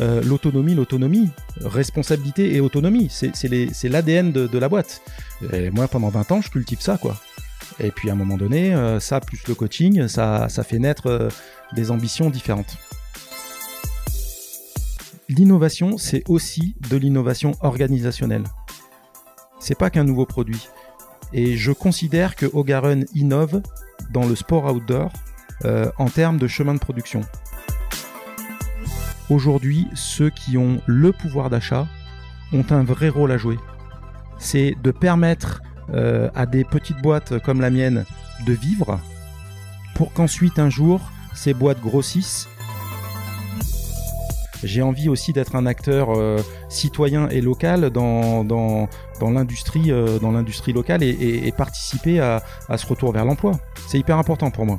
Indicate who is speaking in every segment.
Speaker 1: Euh, l'autonomie, l'autonomie, responsabilité et autonomie, c'est l'ADN de, la boîte. Et moi, pendant 20 ans, je cultive ça, quoi. Et puis à un moment donné, euh, ça plus le coaching, ça, ça fait naître euh, des ambitions différentes. L'innovation, c'est aussi de l'innovation organisationnelle. C'est pas qu'un nouveau produit. Et je considère que Ogarun innove dans le sport outdoor en termes de chemin de production. Aujourd'hui, ceux qui ont le pouvoir d'achat ont un vrai rôle à jouer. C'est de permettre euh, à des petites boîtes comme la mienne de vivre pour qu'ensuite un jour ces boîtes grossissent. J'ai envie aussi d'être un acteur euh, citoyen et local dans, dans, l'industrie euh, locale et, participer à ce retour vers l'emploi. C'est hyper important pour moi.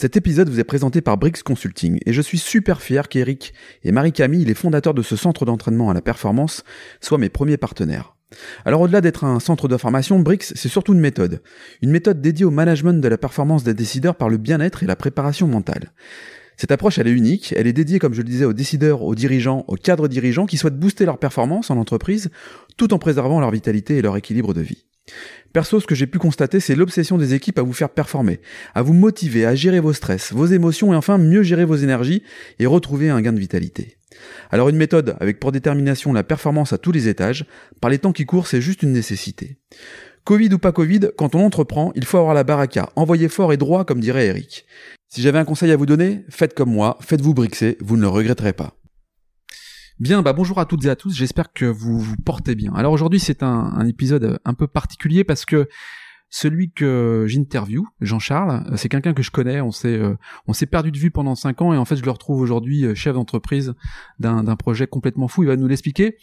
Speaker 2: Cet épisode vous est présenté par Brix Consulting et je suis super fier qu'Eric et Marie-Camille, les fondateurs de ce centre d'entraînement à la performance, soient mes premiers partenaires. Alors au-delà d'être un centre de formation, Brix, c'est surtout une méthode. Une méthode dédiée au management de la performance des décideurs par le bien-être et la préparation mentale. Cette approche, elle est unique, elle est dédiée, comme je le disais, aux décideurs, aux dirigeants, aux cadres dirigeants qui souhaitent booster leur performance en entreprise tout en préservant leur vitalité et leur équilibre de vie. Perso, ce que j'ai pu constater, c'est l'obsession des équipes à vous faire performer, à vous motiver, à gérer vos stress, vos émotions et enfin mieux gérer vos énergies et retrouver un gain de vitalité. Alors une méthode avec pour détermination la performance à tous les étages, par les temps qui courent, c'est juste une nécessité. Covid ou pas Covid, quand on entreprend, il faut avoir la baraka, envoyer fort et droit comme dirait Eric. Si j'avais un conseil à vous donner, faites comme moi, faites-vous brixer, vous ne le regretterez pas. Bien, bah bonjour à toutes et à tous, j'espère que vous vous portez bien. Alors aujourd'hui c'est un, épisode un peu particulier parce que celui que j'interview, Jean-Charles, euh, c'est quelqu'un que je connais, on s'est euh, on s'est perdu de vue pendant cinq ans et en fait je le retrouve aujourd'hui euh, chef d'entreprise d'un projet complètement fou, il va nous l'expliquer.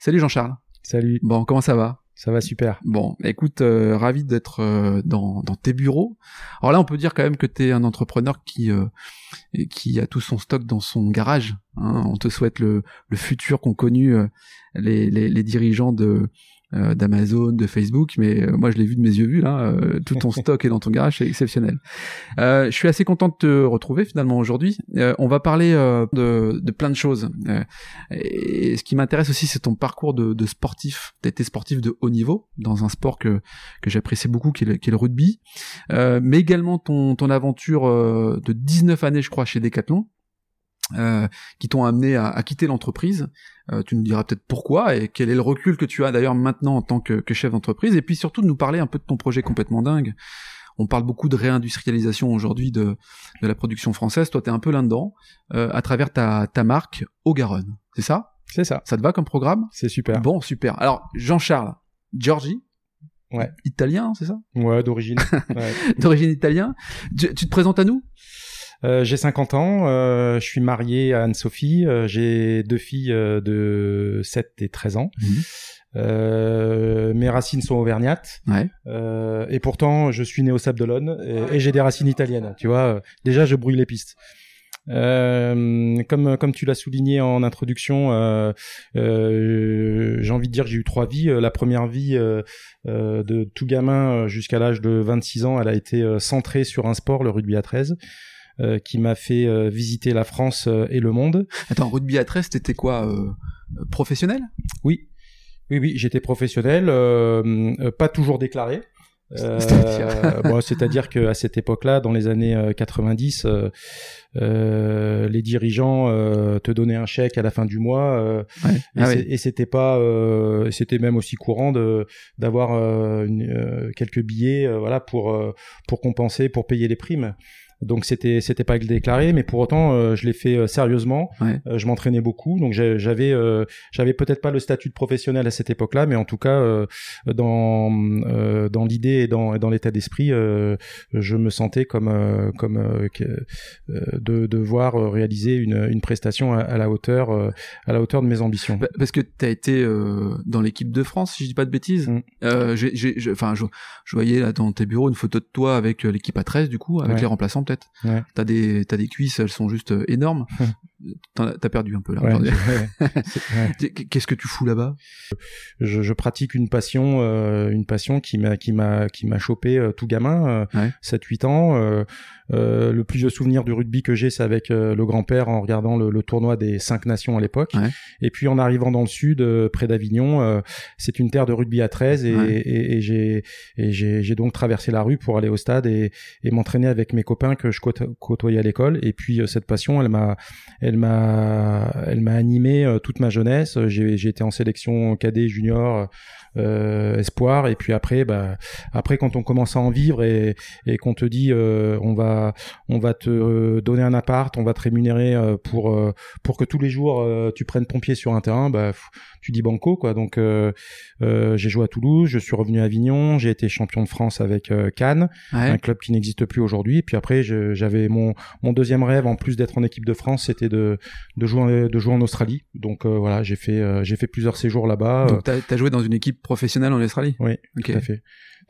Speaker 2: Salut Jean-Charles.
Speaker 1: Salut.
Speaker 2: Bon, comment ça va?
Speaker 1: Ça va super.
Speaker 2: Bon, écoute, euh, ravi d'être euh, dans, tes bureaux. Alors là, on peut dire quand même que tu es un entrepreneur qui euh, qui a tout son stock dans son garage. Hein. On te souhaite le, le futur qu'ont connu les, les, les, dirigeants de euh, d'Amazon, de Facebook, mais euh, moi je l'ai vu de mes yeux vus là, euh, tout ton stock est dans ton garage, c'est exceptionnel. je suis assez content de te retrouver finalement aujourd'hui. on va parler de, de, plein de choses. et ce qui m'intéresse aussi, c'est ton parcours de, de sportif. T'as été sportif de haut niveau dans un sport que que j'apprécie beaucoup, qui est le, qui est le rugby, mais également ton ton aventure de 19 années, je crois, chez Decathlon. Euh, qui t'ont amené à, à quitter l'entreprise. Euh, tu nous diras peut-être pourquoi et quel est le recul que tu as d'ailleurs maintenant en tant que, que chef d'entreprise. Et puis surtout de nous parler un peu de ton projet complètement dingue. On parle beaucoup de réindustrialisation aujourd'hui de, de la production française. Toi, tu es un peu là-dedans euh, à travers ta, ta marque Ogaron. C'est ça?
Speaker 1: C'est ça.
Speaker 2: Ça te va comme programme?
Speaker 1: C'est super.
Speaker 2: Bon, super. Alors, Jean-Charles, Georgie,
Speaker 1: Ouais.
Speaker 2: Italien, c'est ça?
Speaker 1: Ouais, d'origine.
Speaker 2: Ouais. d'origine italien. Tu, tu, te présentes à nous?
Speaker 1: J'ai 50 ans, euh, je suis marié à Anne-Sophie, euh, j'ai deux filles euh, de 7 et 13 ans.
Speaker 2: Mhm.
Speaker 1: mes racines sont auvergnates
Speaker 2: ouais.
Speaker 1: et pourtant je suis né au Sable d'Olonne et, et j'ai des racines italiennes. Tu vois, déjà je brouille les pistes. Euh, comme comme tu l'as souligné en introduction, euh, euh, j'ai envie de dire que j'ai eu trois vies. La première vie de tout gamin jusqu'à l'âge de 26 ans, elle a été centrée sur un sport, le rugby à 13. Euh, qui m'a fait euh, visiter la France euh, et le monde.
Speaker 2: Attends, rugby à 13, t'étais quoi Professionnel?
Speaker 1: Oui. Oui, oui, j'étais professionnel, pas toujours déclaré. c'est-à-dire que à cette époque-là, dans les années 90, euh, les dirigeants te donnaient un chèque à la fin du mois
Speaker 2: ouais.
Speaker 1: et,
Speaker 2: ah
Speaker 1: et c'était pas, c'était même aussi courant de d'avoir quelques billets, voilà, pour pour compenser, pour payer les primes. Donc c'était c'était pas déclaré, mais pour autant euh, je l'ai fait euh, sérieusement.
Speaker 2: Ouais.
Speaker 1: Euh, je m'entraînais beaucoup, donc j'avais euh, j'avais peut-être pas le statut de professionnel à cette époque-là, mais en tout cas euh, dans euh, dans l'idée et dans et dans l'état d'esprit, euh, je me sentais comme euh, comme euh, que- euh, de devoir réaliser une une prestation à, à la hauteur euh, à la hauteur de mes ambitions.
Speaker 2: Bah, Parce que t'as été euh, dans l'équipe de France, si je dis pas de bêtises.
Speaker 1: Mm.
Speaker 2: Euh, j'ai, enfin, je, je voyais là dans tes bureaux une photo de toi avec l'équipe à 13 du coup, avec
Speaker 1: Ouais.
Speaker 2: les remplaçants peut-être.
Speaker 1: Ouais.
Speaker 2: T'as des, t'as des cuisses, elles sont juste euh, énormes. As- T'as perdu un peu là.
Speaker 1: Ouais.
Speaker 2: Qu'est-ce que tu fous là-bas?
Speaker 1: Je, je pratique une passion, euh, une passion qui m'a qui m'a qui m'a chopé euh, tout gamin, euh,
Speaker 2: Ouais.
Speaker 1: 7-8 ans. Euh, le plus vieux souvenir du rugby que j'ai, c'est avec euh, le grand-père en regardant le, le tournoi des cinq nations à l'époque.
Speaker 2: Ouais.
Speaker 1: Et puis en arrivant dans le sud, euh, près d'Avignon, euh, c'est une terre de rugby à 13 et,
Speaker 2: Ouais.
Speaker 1: et, et j'ai et j'ai j'ai donc traversé la rue pour aller au stade et, et m'entraîner avec mes copains que je côte- côtoyais à l'école. Et puis cette passion, elle m'a elle m'a elle m'a animé toute ma jeunesse. J'ai j'ai été en sélection cadet junior espoir et puis après bah après quand on commence à en vivre et et qu'on te dit euh, on va on va te euh, donner un appart, on va te rémunérer euh, pour euh, pour que tous les jours euh, tu prennes ton pied sur un terrain, bah tu dis banco quoi. Donc euh, euh, j'ai joué à Toulouse, je suis revenu à Avignon, j'ai été champion de France avec euh, Cannes, un club qui n'existe plus aujourd'hui. Et puis après, j'avais mon mon deuxième rêve, en plus d'être en équipe de France, c'était de de jouer de jouer en Australie. Donc euh, voilà, j'ai fait euh, j'ai fait plusieurs séjours là-bas. euh,
Speaker 2: Donc t'as, t'as joué dans une équipe professionnelle en Australie?
Speaker 1: oui,
Speaker 2: Ok.
Speaker 1: tout à fait.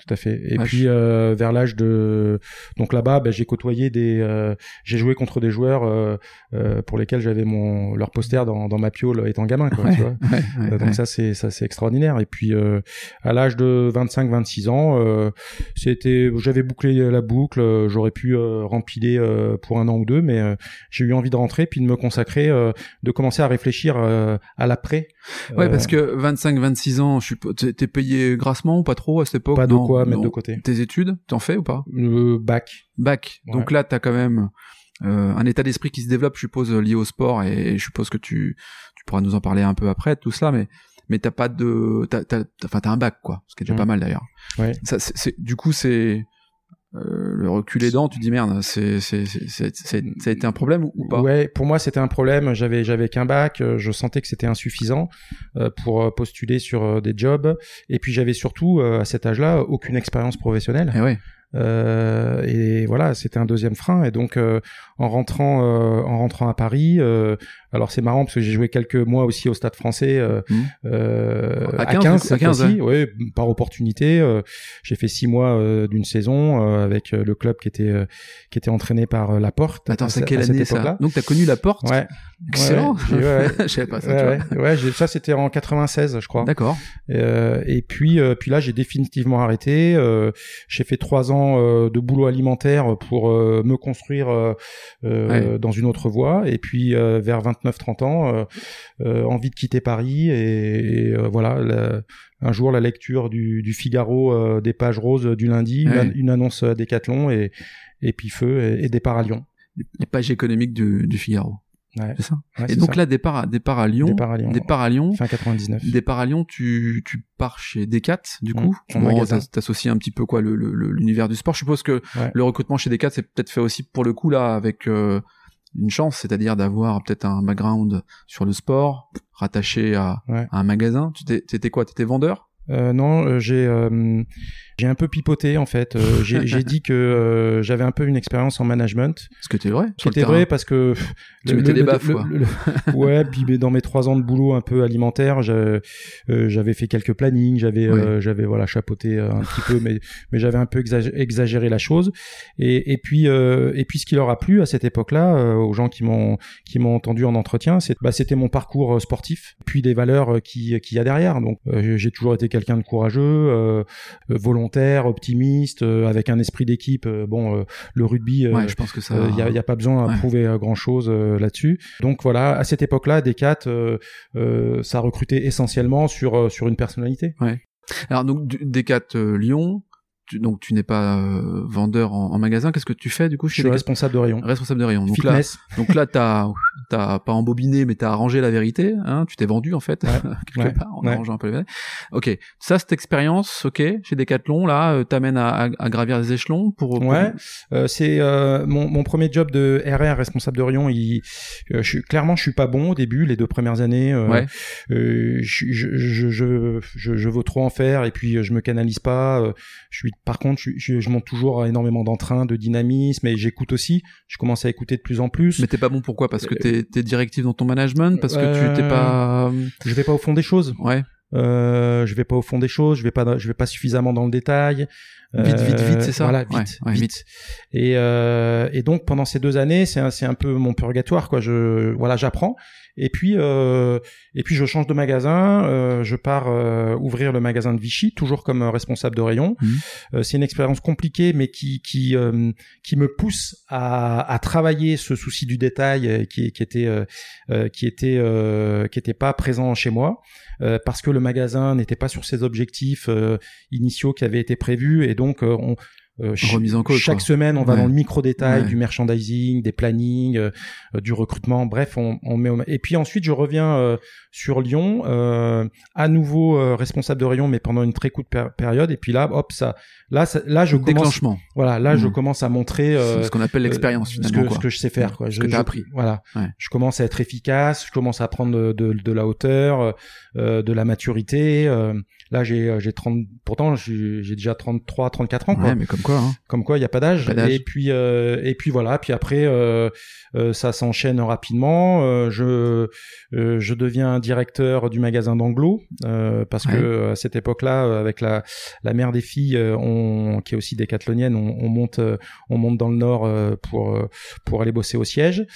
Speaker 1: Tout à fait. Et puis euh, vers l'âge de donc là-bas, ben, j'ai côtoyé des, euh, j'ai joué contre des joueurs euh, euh, pour lesquels j'avais mon leur poster dans, dans ma piole étant gamin, quoi.
Speaker 2: Ouais,
Speaker 1: Tu vois
Speaker 2: Ouais, ouais,
Speaker 1: donc ça c'est ça c'est extraordinaire et puis euh, à l'âge de 25 26 ans euh, c'était j'avais bouclé la boucle j'aurais pu euh, rempiler euh, pour un an ou deux mais euh, j'ai eu envie de rentrer puis de me consacrer euh, de commencer à réfléchir euh, à l'après
Speaker 2: Ouais, parce que 25-26 ans, je suis, t'es t'es payé grassement ou pas trop à cette époque
Speaker 1: pas de
Speaker 2: Non,
Speaker 1: quoi mettre de côté
Speaker 2: Tes études, t'en fais ou pas?
Speaker 1: Le bac
Speaker 2: Bac.
Speaker 1: Ouais.
Speaker 2: Donc là, t'as quand même euh, un état d'esprit qui se développe, je suppose, lié au sport, et je suppose que tu, tu pourras nous en parler un peu après, tout cela, mais mais t'as pas de, t'as, t'as, t'as- enfin, t'as un bac, quoi, ce qui est déjà pas mal d'ailleurs.
Speaker 1: Ouais.
Speaker 2: Ça, c'est, c'est- du coup, c'est euh, le recul aidant, tu dis merde, c'est, c'est, c'est, ça a été un problème ou, ou pas?
Speaker 1: Ouais, pour moi c'était un problème. J'avais j'avais qu'un bac. euh, Je sentais que c'était insuffisant euh, pour postuler sur des jobs. Et puis j'avais surtout euh, à cet âge-là aucune expérience professionnelle.
Speaker 2: Eh ouais.
Speaker 1: Euh, et voilà, c'était un deuxième frein. Et donc, euh, en rentrant, euh, en rentrant à Paris, alors c'est marrant parce que j'ai joué quelques mois aussi au Stade Français euh,
Speaker 2: À
Speaker 1: à
Speaker 2: 15,
Speaker 1: 15,
Speaker 2: à
Speaker 1: cette
Speaker 2: 15,
Speaker 1: fois-ci, ouais, par opportunité. j'ai fait six mois d'une saison avec le club qui était qui était entraîné par Laporte.
Speaker 2: Attends,
Speaker 1: à
Speaker 2: c'est
Speaker 1: ce-
Speaker 2: quelle
Speaker 1: à
Speaker 2: année ça. Donc t'as connu la porte
Speaker 1: Ouais,
Speaker 2: Excellent.
Speaker 1: Ouais,
Speaker 2: je savais pas ça. tu
Speaker 1: ouais,
Speaker 2: vois.
Speaker 1: ça c'était en 96, je crois.
Speaker 2: D'accord.
Speaker 1: Euh, et puis, euh, puis là, j'ai définitivement arrêté. Euh, j'ai fait trois ans euh, de boulot alimentaire pour euh, me construire euh, dans une autre voie. Et puis, vers 29-30 ans, envie de quitter Paris. Et, et, voilà, la- un jour, la lecture du, du Figaro des pages roses du lundi, une,
Speaker 2: Ouais.
Speaker 1: an- une annonce à Décathlon et, et puis feu et, et départ à Lyon.
Speaker 2: Les pages économiques du, du Figaro.
Speaker 1: Ouais,
Speaker 2: C'est ça.
Speaker 1: ouais,
Speaker 2: Et donc
Speaker 1: ça.
Speaker 2: là, départ à, départ à Lyon.
Speaker 1: Départ à Lyon.
Speaker 2: Départ à Lyon.
Speaker 1: fin 99.
Speaker 2: Départ à Lyon, tu, tu pars chez Decat, du coup.
Speaker 1: Mmh, en
Speaker 2: Bon, T'associes un petit peu quoi l'univers du sport. Je suppose que
Speaker 1: Ouais.
Speaker 2: le recrutement chez Decat, c'est peut-être fait aussi pour le coup là avec euh, une chance, c'est-à-dire d'avoir peut-être un background sur le sport rattaché à, un magasin. Tu t'étais quoi? T'étais vendeur?
Speaker 1: Euh, non, euh, j'ai euh, j'ai un peu pipoté en fait. Euh, j'ai dit que euh, j'avais un peu une expérience en management,
Speaker 2: Ce que t'es vrai
Speaker 1: qui
Speaker 2: sur le
Speaker 1: était
Speaker 2: terrain.
Speaker 1: vrai parce que pff,
Speaker 2: Tu mettais des baffes,
Speaker 1: le-
Speaker 2: quoi.
Speaker 1: le- le- ouais, puis mais dans mes trois ans de boulot un peu alimentaire, euh, j'avais fait quelques plannings, j'avais euh, j'avais voilà chapeauté un petit peu, mais mais j'avais un peu exagé- exagéré la chose. Et, et puis euh, et puis ce qui leur a plu à cette époque-là, aux gens qui m'ont qui m'ont entendu en entretien, c'est bah, c'était mon parcours sportif, puis les valeurs qui qu'il y a derrière. Donc j'ai toujours été quelqu'un de courageux, euh, euh, volontaire, optimiste, euh, avec un esprit d'équipe. Bon, euh, le rugby. euh,
Speaker 2: Ouais, je pense que ça.
Speaker 1: il n'y a, y a pas besoin à
Speaker 2: Ouais.
Speaker 1: prouver grand chose là-dessus. Donc voilà, à cette époque-là, Decat, euh, euh, ça recrutait essentiellement sur sur une personnalité.
Speaker 2: Alors donc Decat Lyon. Tu- donc tu n'es pas euh, vendeur en, en magasin. Qu'est-ce que tu fais du coup
Speaker 1: Je
Speaker 2: chez
Speaker 1: suis
Speaker 2: Decat
Speaker 1: responsable de rayon.
Speaker 2: Responsable de rayon. Donc là, donc là, t'as t'as pas embobiné, mais t'as arrangé la vérité. Hein, tu t'es vendu en fait quelque
Speaker 1: Ouais.
Speaker 2: part en
Speaker 1: Ouais.
Speaker 2: arrangeant un peu la vérité. Ok, ça cette expérience, ok, chez Decathlon là, euh, t'amène à, à, à gravir les échelons pour. pour-
Speaker 1: Ouais, euh, c'est euh, mon, mon premier job de RR responsable de rayon. Il, euh, je suis clairement, je suis pas bon au début, les deux premières années.
Speaker 2: Ouais.
Speaker 1: euh, je, je, je, je, je, je veux trop en faire et puis je me canalise pas. euh, Je suis, par contre, je, je, je monte toujours énormément d'entrain, de dynamisme et j'écoute aussi. Je commence à écouter de plus en plus.
Speaker 2: Mais t'es pas bon pourquoi? Parce que t'es t'es directif dans ton management, parce que tu t'es
Speaker 1: Euh,
Speaker 2: pas.
Speaker 1: Je vais pas au fond des choses.
Speaker 2: Ouais.
Speaker 1: Euh, je vais pas au fond des choses. Je vais pas, je vais pas suffisamment dans le détail.
Speaker 2: Vite, vite, vite, c'est ça?
Speaker 1: Voilà,
Speaker 2: Ouais,
Speaker 1: vite,
Speaker 2: ouais,
Speaker 1: vite.
Speaker 2: vite.
Speaker 1: Et, euh, et donc pendant ces deux années, c'est un, c'est un peu mon purgatoire, quoi. Je, voilà, j'apprends. Et puis, euh, et puis je change de magasin. euh, je pars euh, ouvrir le magasin de Vichy, toujours comme responsable de rayon. Euh, c'est une expérience compliquée, mais qui qui euh, qui me pousse à, à travailler ce souci du détail qui, qui était qui était euh, qui était pas présent chez moi. euh, parce que le magasin n'était pas sur ses objectifs euh, initiaux qui avaient été prévus et donc on
Speaker 2: Remise en cause,
Speaker 1: chaque
Speaker 2: quoi.
Speaker 1: semaine on va
Speaker 2: Ouais.
Speaker 1: dans le micro détail
Speaker 2: Ouais.
Speaker 1: du merchandising des plannings euh, euh, du recrutement bref on, on met au- et puis ensuite je reviens euh, sur Lyon euh, à nouveau euh, responsable de rayon mais pendant une très courte péri- période et puis là hop ça là ça- là je commence
Speaker 2: Déclenchement.
Speaker 1: voilà là je
Speaker 2: Mhm.
Speaker 1: commence à montrer euh,
Speaker 2: ce qu'on appelle l'expérience
Speaker 1: euh, ce que,
Speaker 2: quoi.
Speaker 1: ce que je sais faire quoi
Speaker 2: Ce
Speaker 1: je,
Speaker 2: que t'as
Speaker 1: je-
Speaker 2: appris.
Speaker 1: voilà
Speaker 2: Ouais.
Speaker 1: je commence à être efficace je commence à prendre de, de, de la hauteur euh, de la maturité euh, là j'ai j'ai 30 pourtant j'ai j'ai déjà 33 34 ans quoi
Speaker 2: Ouais, mais comme quoi. Hein.
Speaker 1: comme quoi il y a pas d'âge
Speaker 2: Pas d'âge.
Speaker 1: et puis euh, et puis voilà puis après euh, euh, ça s'enchaîne rapidement euh, je euh, je deviens directeur du magasin d'Anglo euh, parce
Speaker 2: Ouais.
Speaker 1: que euh, à cette époque-là euh, avec la la mère des filles euh, on qui est aussi décathlonienne on, on monte euh, on monte dans le nord euh, pour euh, pour aller bosser au siège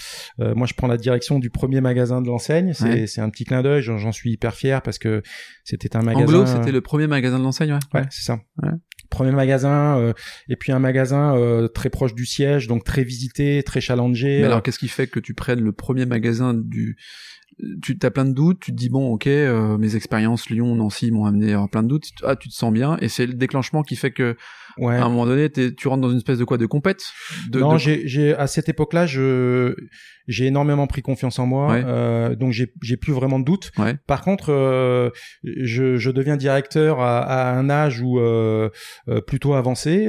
Speaker 1: Euh, moi je prends la direction du premier magasin de l'enseigne c'est
Speaker 2: Ouais.
Speaker 1: c'est un petit clin d'œil j'en j'en suis hyper fier parce que c'était un magasin
Speaker 2: Anglo, c'était le premier magasin de l'enseigne, ouais.
Speaker 1: Ouais, c'est ça.
Speaker 2: Ouais.
Speaker 1: Premier magasin, euh, et puis un magasin euh, très proche du siège, donc très visité, très challengé.
Speaker 2: Mais
Speaker 1: euh,
Speaker 2: alors, qu'est-ce qui fait que tu prennes le premier magasin du tu as plein de doutes, tu te dis bon ok euh, mes expériences Lyon, Nancy m'ont amené à avoir plein de doutes, ah tu te sens bien et c'est le déclenchement qui fait que
Speaker 1: ouais.
Speaker 2: à un moment donné tu rentres dans une espèce de quoi de compète de,
Speaker 1: non,
Speaker 2: de-
Speaker 1: j'ai, à cette époque-là, je j'ai énormément pris confiance en moi,
Speaker 2: Ouais.
Speaker 1: euh, donc j'ai j'ai plus vraiment de doute.
Speaker 2: Ouais.
Speaker 1: Par contre, euh, je, je deviens directeur à, à un âge où euh, euh, plutôt avancé.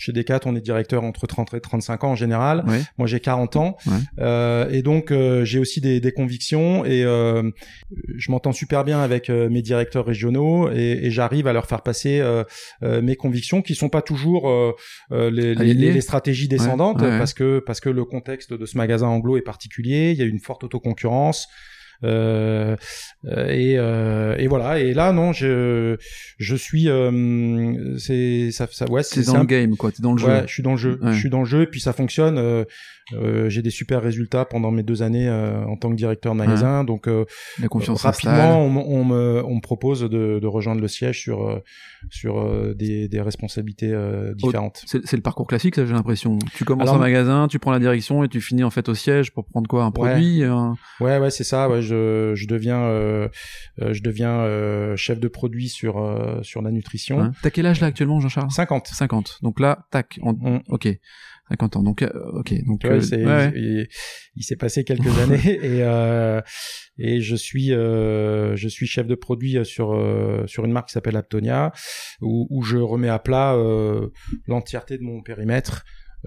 Speaker 1: Chez Decat, on est directeur entre 30 et 35 ans en général.
Speaker 2: Ouais.
Speaker 1: Moi, j'ai 40 ans,
Speaker 2: Ouais.
Speaker 1: euh, et donc euh, j'ai aussi des, des convictions et euh, je m'entends super bien avec euh, mes directeurs régionaux et, et j'arrive à leur faire passer mes convictions qui sont pas toujours les, les,
Speaker 2: Alignées.
Speaker 1: les stratégies descendantes
Speaker 2: ouais.
Speaker 1: parce que parce que le contexte de ce magasin anglo est particulier. Il y a une forte autoconcurrence. Euh, euh, et, euh, et voilà et là non je je suis euh, c'est ça, ça ouais c'est
Speaker 2: dans le game quoi, t'es dans le jeu.
Speaker 1: Ouais, je suis dans le jeu.
Speaker 2: Ouais.
Speaker 1: Je suis dans le jeu et puis ça fonctionne. Euh, euh, j'ai des super résultats pendant mes deux années euh, en tant que directeur de magasin. Donc euh,
Speaker 2: La confiance
Speaker 1: rapidement, on, me on me propose de, de rejoindre le siège sur sur euh, des, des responsabilités euh, différentes.
Speaker 2: C'est c'est le parcours classique, ça j'ai l'impression. Tu commences
Speaker 1: Alors,
Speaker 2: un magasin, tu prends la direction et tu finis en fait au siège pour prendre quoi, un produit. un-
Speaker 1: Ouais, ouais, c'est ça. Ouais, je je deviens euh, euh, je deviens euh, chef de produit sur euh, sur la nutrition.
Speaker 2: hein. T'as quel âge là actuellement, Jean-Charles?
Speaker 1: 50.
Speaker 2: 50. Donc là, tac,
Speaker 1: Mm.
Speaker 2: ok, 50 ans. Donc ok, donc euh, ouais,
Speaker 1: il, il s'est passé quelques années et euh, et je suis euh, je suis chef de produit sur sur une marque qui s'appelle Aptonia où, où je remets à plat l'entièreté de mon périmètre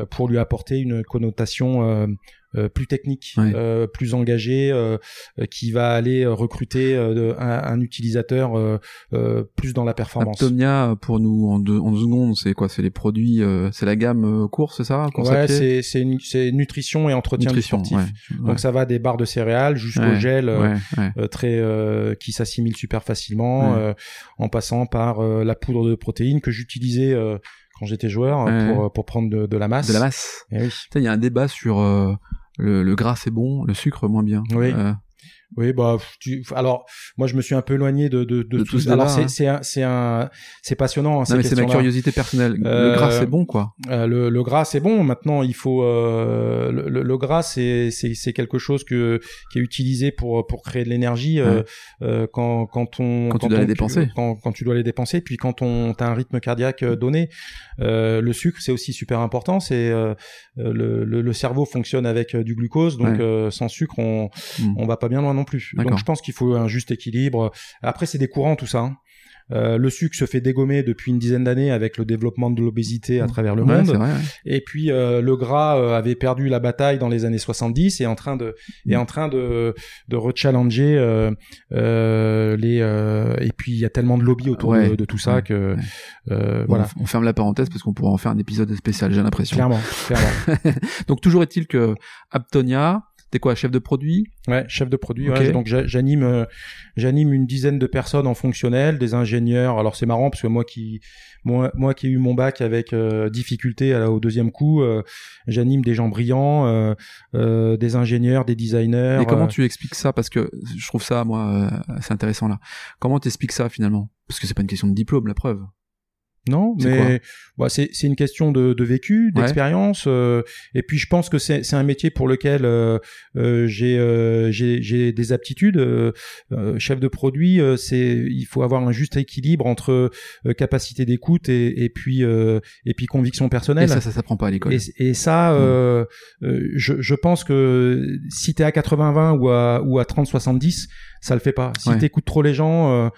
Speaker 1: pour lui apporter une connotation euh, euh, plus technique,
Speaker 2: Ouais.
Speaker 1: euh, plus engagée, euh, euh, qui va aller euh, recruter euh, un, un utilisateur euh, euh, plus dans la performance.
Speaker 2: Aptomia pour nous en deux, en deux secondes, c'est quoi? C'est les produits, euh, c'est la gamme euh, course, c'est ça?
Speaker 1: Ouais, c'est c'est nutrition et entretien du
Speaker 2: Nutrition,
Speaker 1: sportif.
Speaker 2: ouais.
Speaker 1: Donc ça va des barres de céréales jusqu'au gel euh, euh, très euh, qui s'assimile super facilement, euh, en passant par euh, la poudre de protéines que j'utilisais euh, quand j'étais joueur euh,
Speaker 2: Ouais.
Speaker 1: pour pour prendre de, de la masse.
Speaker 2: De la masse.
Speaker 1: Eh oui.
Speaker 2: Il y a un débat sur euh, le, le gras c'est bon, le sucre moins bien.
Speaker 1: Oui. Oui, bah, tu, alors, moi, je me suis un peu éloigné de, de, de,
Speaker 2: De
Speaker 1: tout
Speaker 2: tout ce
Speaker 1: Alors,
Speaker 2: hein.
Speaker 1: c'est un, c'est un, c'est passionnant, hein, ces
Speaker 2: Non, mais c'est ma curiosité personnelle. Le
Speaker 1: Euh,
Speaker 2: gras, c'est bon, quoi.
Speaker 1: Euh, le, le gras c'est bon. Maintenant il faut euh, le, le- gras c'est c'est c'est quelque chose que qui est utilisé pour pour créer de l'énergie euh,
Speaker 2: Ouais.
Speaker 1: quand quand on
Speaker 2: Quand tu dois
Speaker 1: on-
Speaker 2: les dépenser.
Speaker 1: quand quand tu dois les dépenser puis quand on t'as un rythme cardiaque donné. Euh, le sucre c'est aussi super important. C'est le, le le cerveau fonctionne avec du glucose donc
Speaker 2: Ouais.
Speaker 1: euh, sans sucre on
Speaker 2: Mm.
Speaker 1: on va pas bien loin non? Plus. Donc je pense qu'il faut un juste équilibre. Après c'est des courants tout ça. hein. Euh, le sucre se fait dégommer depuis une dizaine d'années avec le développement de l'obésité à travers le
Speaker 2: Ouais,
Speaker 1: monde.
Speaker 2: c'est vrai. ouais.
Speaker 1: Et puis euh, le gras euh, avait perdu la bataille dans les années 70 et est en train de est en train de de rechallenger les et puis il y a tellement de lobby autour
Speaker 2: Ouais.
Speaker 1: de, de tout ça que
Speaker 2: Bon,
Speaker 1: voilà
Speaker 2: On ferme la parenthèse parce qu'on pourra en faire un épisode spécial, j'ai l'impression.
Speaker 1: clairement clairement
Speaker 2: Donc toujours est-il que Aptonia, t'es quoi, chef de produit?
Speaker 1: Ouais chef de produit ouais, donc j'a- j'anime euh, j'anime une dizaine de personnes en fonctionnel des ingénieurs. Alors c'est marrant parce que moi qui moi moi qui ai eu mon bac avec euh, difficulté à la- au deuxième coup euh, j'anime des gens brillants euh, euh, des ingénieurs des designers
Speaker 2: Et comment tu expliques ça? Parce que je trouve ça, moi, euh, assez intéressant là. Comment t'expliques ça finalement? Parce que c'est pas une question de diplôme, la preuve.
Speaker 1: Non, mais bah, c'est une question de, de vécu,
Speaker 2: Ouais.
Speaker 1: d'expérience, euh, et puis je pense que c'est un métier pour lequel euh, euh, j'ai euh, des aptitudes. euh, euh, chef de produit, euh, c'est il faut avoir un juste équilibre entre euh, capacité d'écoute et, et puis euh, et puis conviction personnelle.
Speaker 2: Et ça, ça s'apprend pas à l'école.
Speaker 1: Et, et ça, euh, je, je pense que si t'es à 80-20 ou à, ou à 30-70, ça le fait pas. Si
Speaker 2: Ouais.
Speaker 1: t'écoutes trop les gens, euh,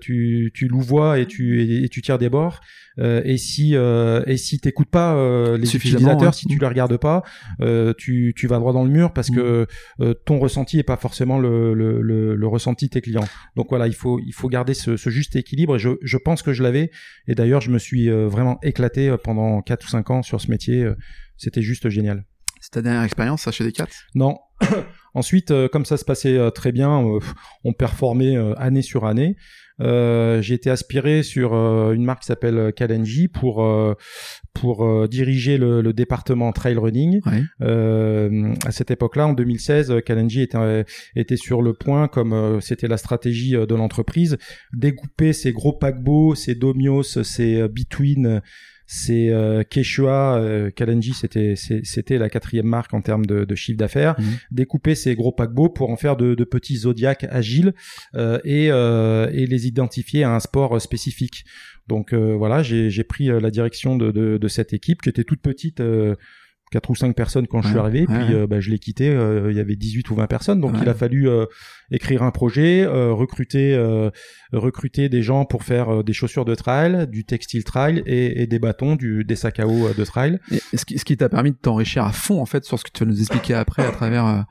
Speaker 1: tu, tu louvoies et tu, et, et tu tires des bords. Euh, et si, euh, et si t'écoutes pas euh, les utilisateurs, si tu les regardes pas, euh, tu, tu vas droit dans le mur parce
Speaker 2: Mm.
Speaker 1: que euh, ton ressenti est pas forcément le, le, le, le ressenti de tes clients. Donc voilà, il faut, il faut garder ce, ce juste équilibre. Et je, je pense que je l'avais. Et d'ailleurs, je me suis euh, vraiment éclaté euh, pendant 4 ou 5 ans sur ce métier. Euh, C'était juste génial.
Speaker 2: C'est ta dernière expérience, ça, chez Decat?
Speaker 1: Non. Ensuite, euh, comme ça se passait euh, très bien, euh, on performait euh, année sur année. Euh, j'ai été aspiré sur euh, une marque qui s'appelle Kalenji pour euh, pour euh, diriger le, le département trail running.
Speaker 2: Ouais.
Speaker 1: Euh, à cette époque-là, en 2016, euh, Kalenji était était sur le point, comme euh, c'était la stratégie de l'entreprise, découper ces gros paquebots, ces Domios, ces Between, ces euh, Quechua. Euh, Kalenji, c'était c'est- c'était la quatrième marque en termes de, de chiffre d'affaires.
Speaker 2: Mhm.
Speaker 1: Découper ces gros paquebots pour en faire de, de petits zodiacs agiles euh, et euh, et les identifier à un sport spécifique. Donc euh, voilà, j'ai j'ai pris euh, la direction de, de, de cette équipe qui était toute petite. Euh, quatre ou cinq personnes quand je suis arrivé, puis euh, bah, je l'ai quitté, euh, il y avait 18 ou 20 personnes, donc il a fallu euh, écrire un projet, euh, recruter euh, recruter des gens pour faire des chaussures de trail, du textile trail et, et des bâtons, du, des sacs à eau de trail.
Speaker 2: Et ce qui, ce qui t'a permis de t'enrichir à fond, en fait, sur ce que tu vas nous expliquer après à travers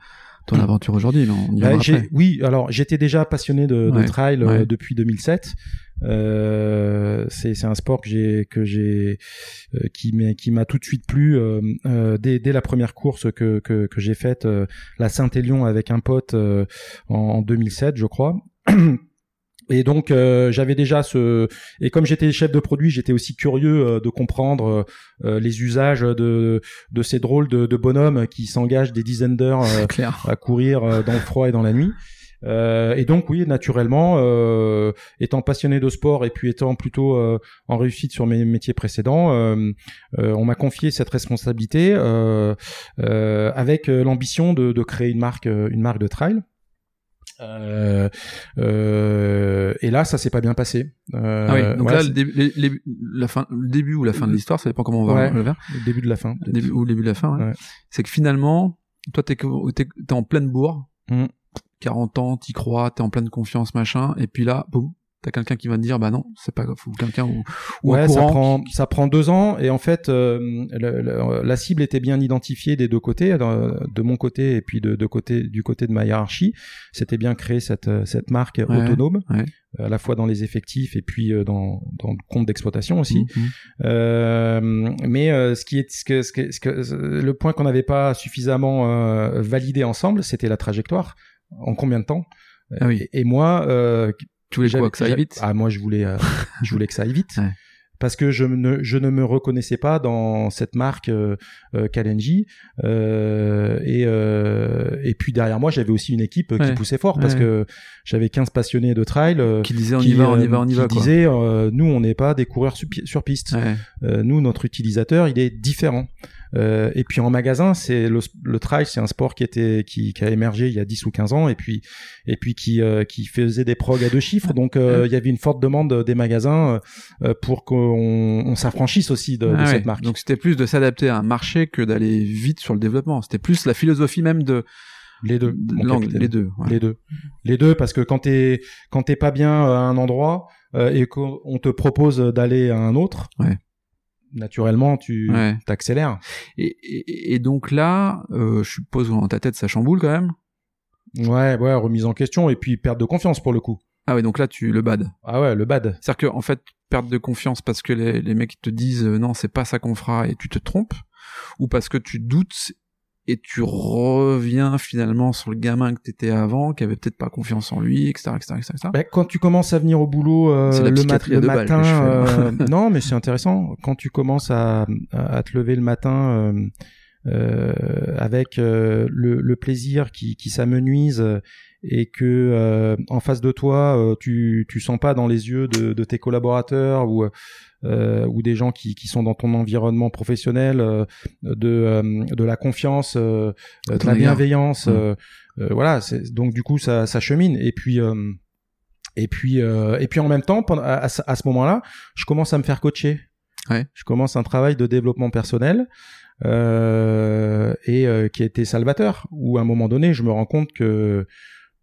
Speaker 2: ton aventure aujourd'hui.
Speaker 1: Bah, oui, alors j'étais déjà passionné de, de trail
Speaker 2: ouais.
Speaker 1: depuis 2007. Euh, c'est c'est un sport que j'ai que j'ai euh, qui m'a qui m'a tout de suite plu euh, euh, dès, dès la première course que que, que j'ai faite euh, la Saint-Élion avec un pote euh, en, en 2007 je crois. Et donc euh, j'avais déjà ce et comme j'étais chef de produit, j'étais aussi curieux euh, de comprendre euh, les usages de de ces drôles de, de bonhommes qui s'engagent des dizaines d'heures euh, à courir dans le froid et dans la nuit. Euh, et donc oui, naturellement, euh, étant passionné de sport et puis étant plutôt euh, en réussite sur mes métiers précédents, euh, euh, on m'a confié cette responsabilité euh, euh, avec l'ambition de, de créer une marque, une marque de trail. Euh, euh, et là, ça s'est pas bien passé. Euh,
Speaker 2: ah oui, donc
Speaker 1: voilà,
Speaker 2: là, le début, les- les- la fin, le début ou la fin de l'histoire, ça dépend comment on va
Speaker 1: Ouais.
Speaker 2: le faire.
Speaker 1: le début de la fin.
Speaker 2: Le début ou le début de la fin, ouais.
Speaker 1: Ouais.
Speaker 2: C'est que finalement, toi, t'es, t'es, t'es en pleine bourre,
Speaker 1: Mm.
Speaker 2: 40 ans, t'y crois, t'es en pleine confiance, machin, et puis là, boum, t'as quelqu'un qui va te dire, bah non, c'est pas, faut quelqu'un ou, ou un
Speaker 1: ouais, ça prend ça prend deux ans et en fait euh, le- le- la cible était bien identifiée des deux côtés, dans- de mon côté et puis de, de côté du côté de ma hiérarchie. C'était bien créé cette cette marque
Speaker 2: Ouais,
Speaker 1: autonome,
Speaker 2: ouais.
Speaker 1: à la fois dans les effectifs et puis euh, dans dans le compte d'exploitation aussi.
Speaker 2: Mhm.
Speaker 1: Euh, mais euh, ce qui est ce que, ce que, ce que- le point qu'on n'avait pas suffisamment euh, validé ensemble, c'était la trajectoire. En combien de temps?
Speaker 2: Ah oui.
Speaker 1: et, et moi, euh,
Speaker 2: Tu voulais quoi, que ça aille vite?
Speaker 1: Ah moi je voulais, euh, je voulais que ça aille vite.
Speaker 2: Ouais.
Speaker 1: parce que je ne je ne me reconnaissais pas dans cette marque euh, euh, Kalenji euh, et euh, et puis derrière moi j'avais aussi une équipe qui poussait fort parce que j'avais 15 passionnés de trail
Speaker 2: Qui disait on
Speaker 1: qui,
Speaker 2: y va, on y va, on y
Speaker 1: qui
Speaker 2: va. quoi.
Speaker 1: disaient euh, nous on n'est pas des coureurs sur, sur piste. Euh, nous notre utilisateur il est différent Euh, et puis en magasin c'est le, le trail c'est un sport qui était qui, qui a émergé il y a 10 ou 15 ans et puis et puis qui euh, qui faisait des prog à deux chiffres donc euh, il y avait une forte demande des magasins euh, pour qu'on on s'affranchisse aussi de, de
Speaker 2: Ah
Speaker 1: cette marque
Speaker 2: Donc c'était plus de s'adapter à un marché que d'aller vite sur le développement. C'était plus la philosophie même de,
Speaker 1: les deux
Speaker 2: de les deux. ouais.
Speaker 1: les deux les deux parce que quand t'es quand t'es pas bien à un endroit euh, et qu'on te propose d'aller à un autre
Speaker 2: Ouais.
Speaker 1: Naturellement tu
Speaker 2: Ouais.
Speaker 1: t'accélères
Speaker 2: Et, et, et donc là, euh, je suppose dans ta tête ça chamboule quand même.
Speaker 1: ouais ouais remise en question et puis perte de confiance pour le coup
Speaker 2: Ah ouais, donc là tu le bad.
Speaker 1: ah ouais le bad
Speaker 2: C'est-à-dire que en fait perte de confiance parce que les, les mecs te disent euh, non c'est pas ça qu'on fera et tu te trompes, ou parce que tu doutes et tu reviens finalement sur le gamin que t'étais avant, qui avait peut-être pas confiance en lui, etc., etc., etc.
Speaker 1: Ben, quand tu commences à venir au boulot euh, le, mat- le matin, euh, non mais c'est intéressant. Quand tu commences à, à te lever le matin euh, euh, avec euh, le, le plaisir qui, qui s'amenuise et que euh, en face de toi euh, tu tu sens pas dans les yeux de, de tes collaborateurs ou euh, ou des gens qui, qui sont dans ton environnement professionnel euh, de euh, de la confiance euh, de la bienveillance
Speaker 2: Mm.
Speaker 1: euh, voilà donc du coup ça ça chemine et puis euh, et puis euh, et puis en même temps pendant, à, à ce- moment-là je commence à me faire coacher
Speaker 2: Ouais.
Speaker 1: je commence un travail de développement personnel euh, et euh, qui a été salvateur où à un moment donné je me rends compte que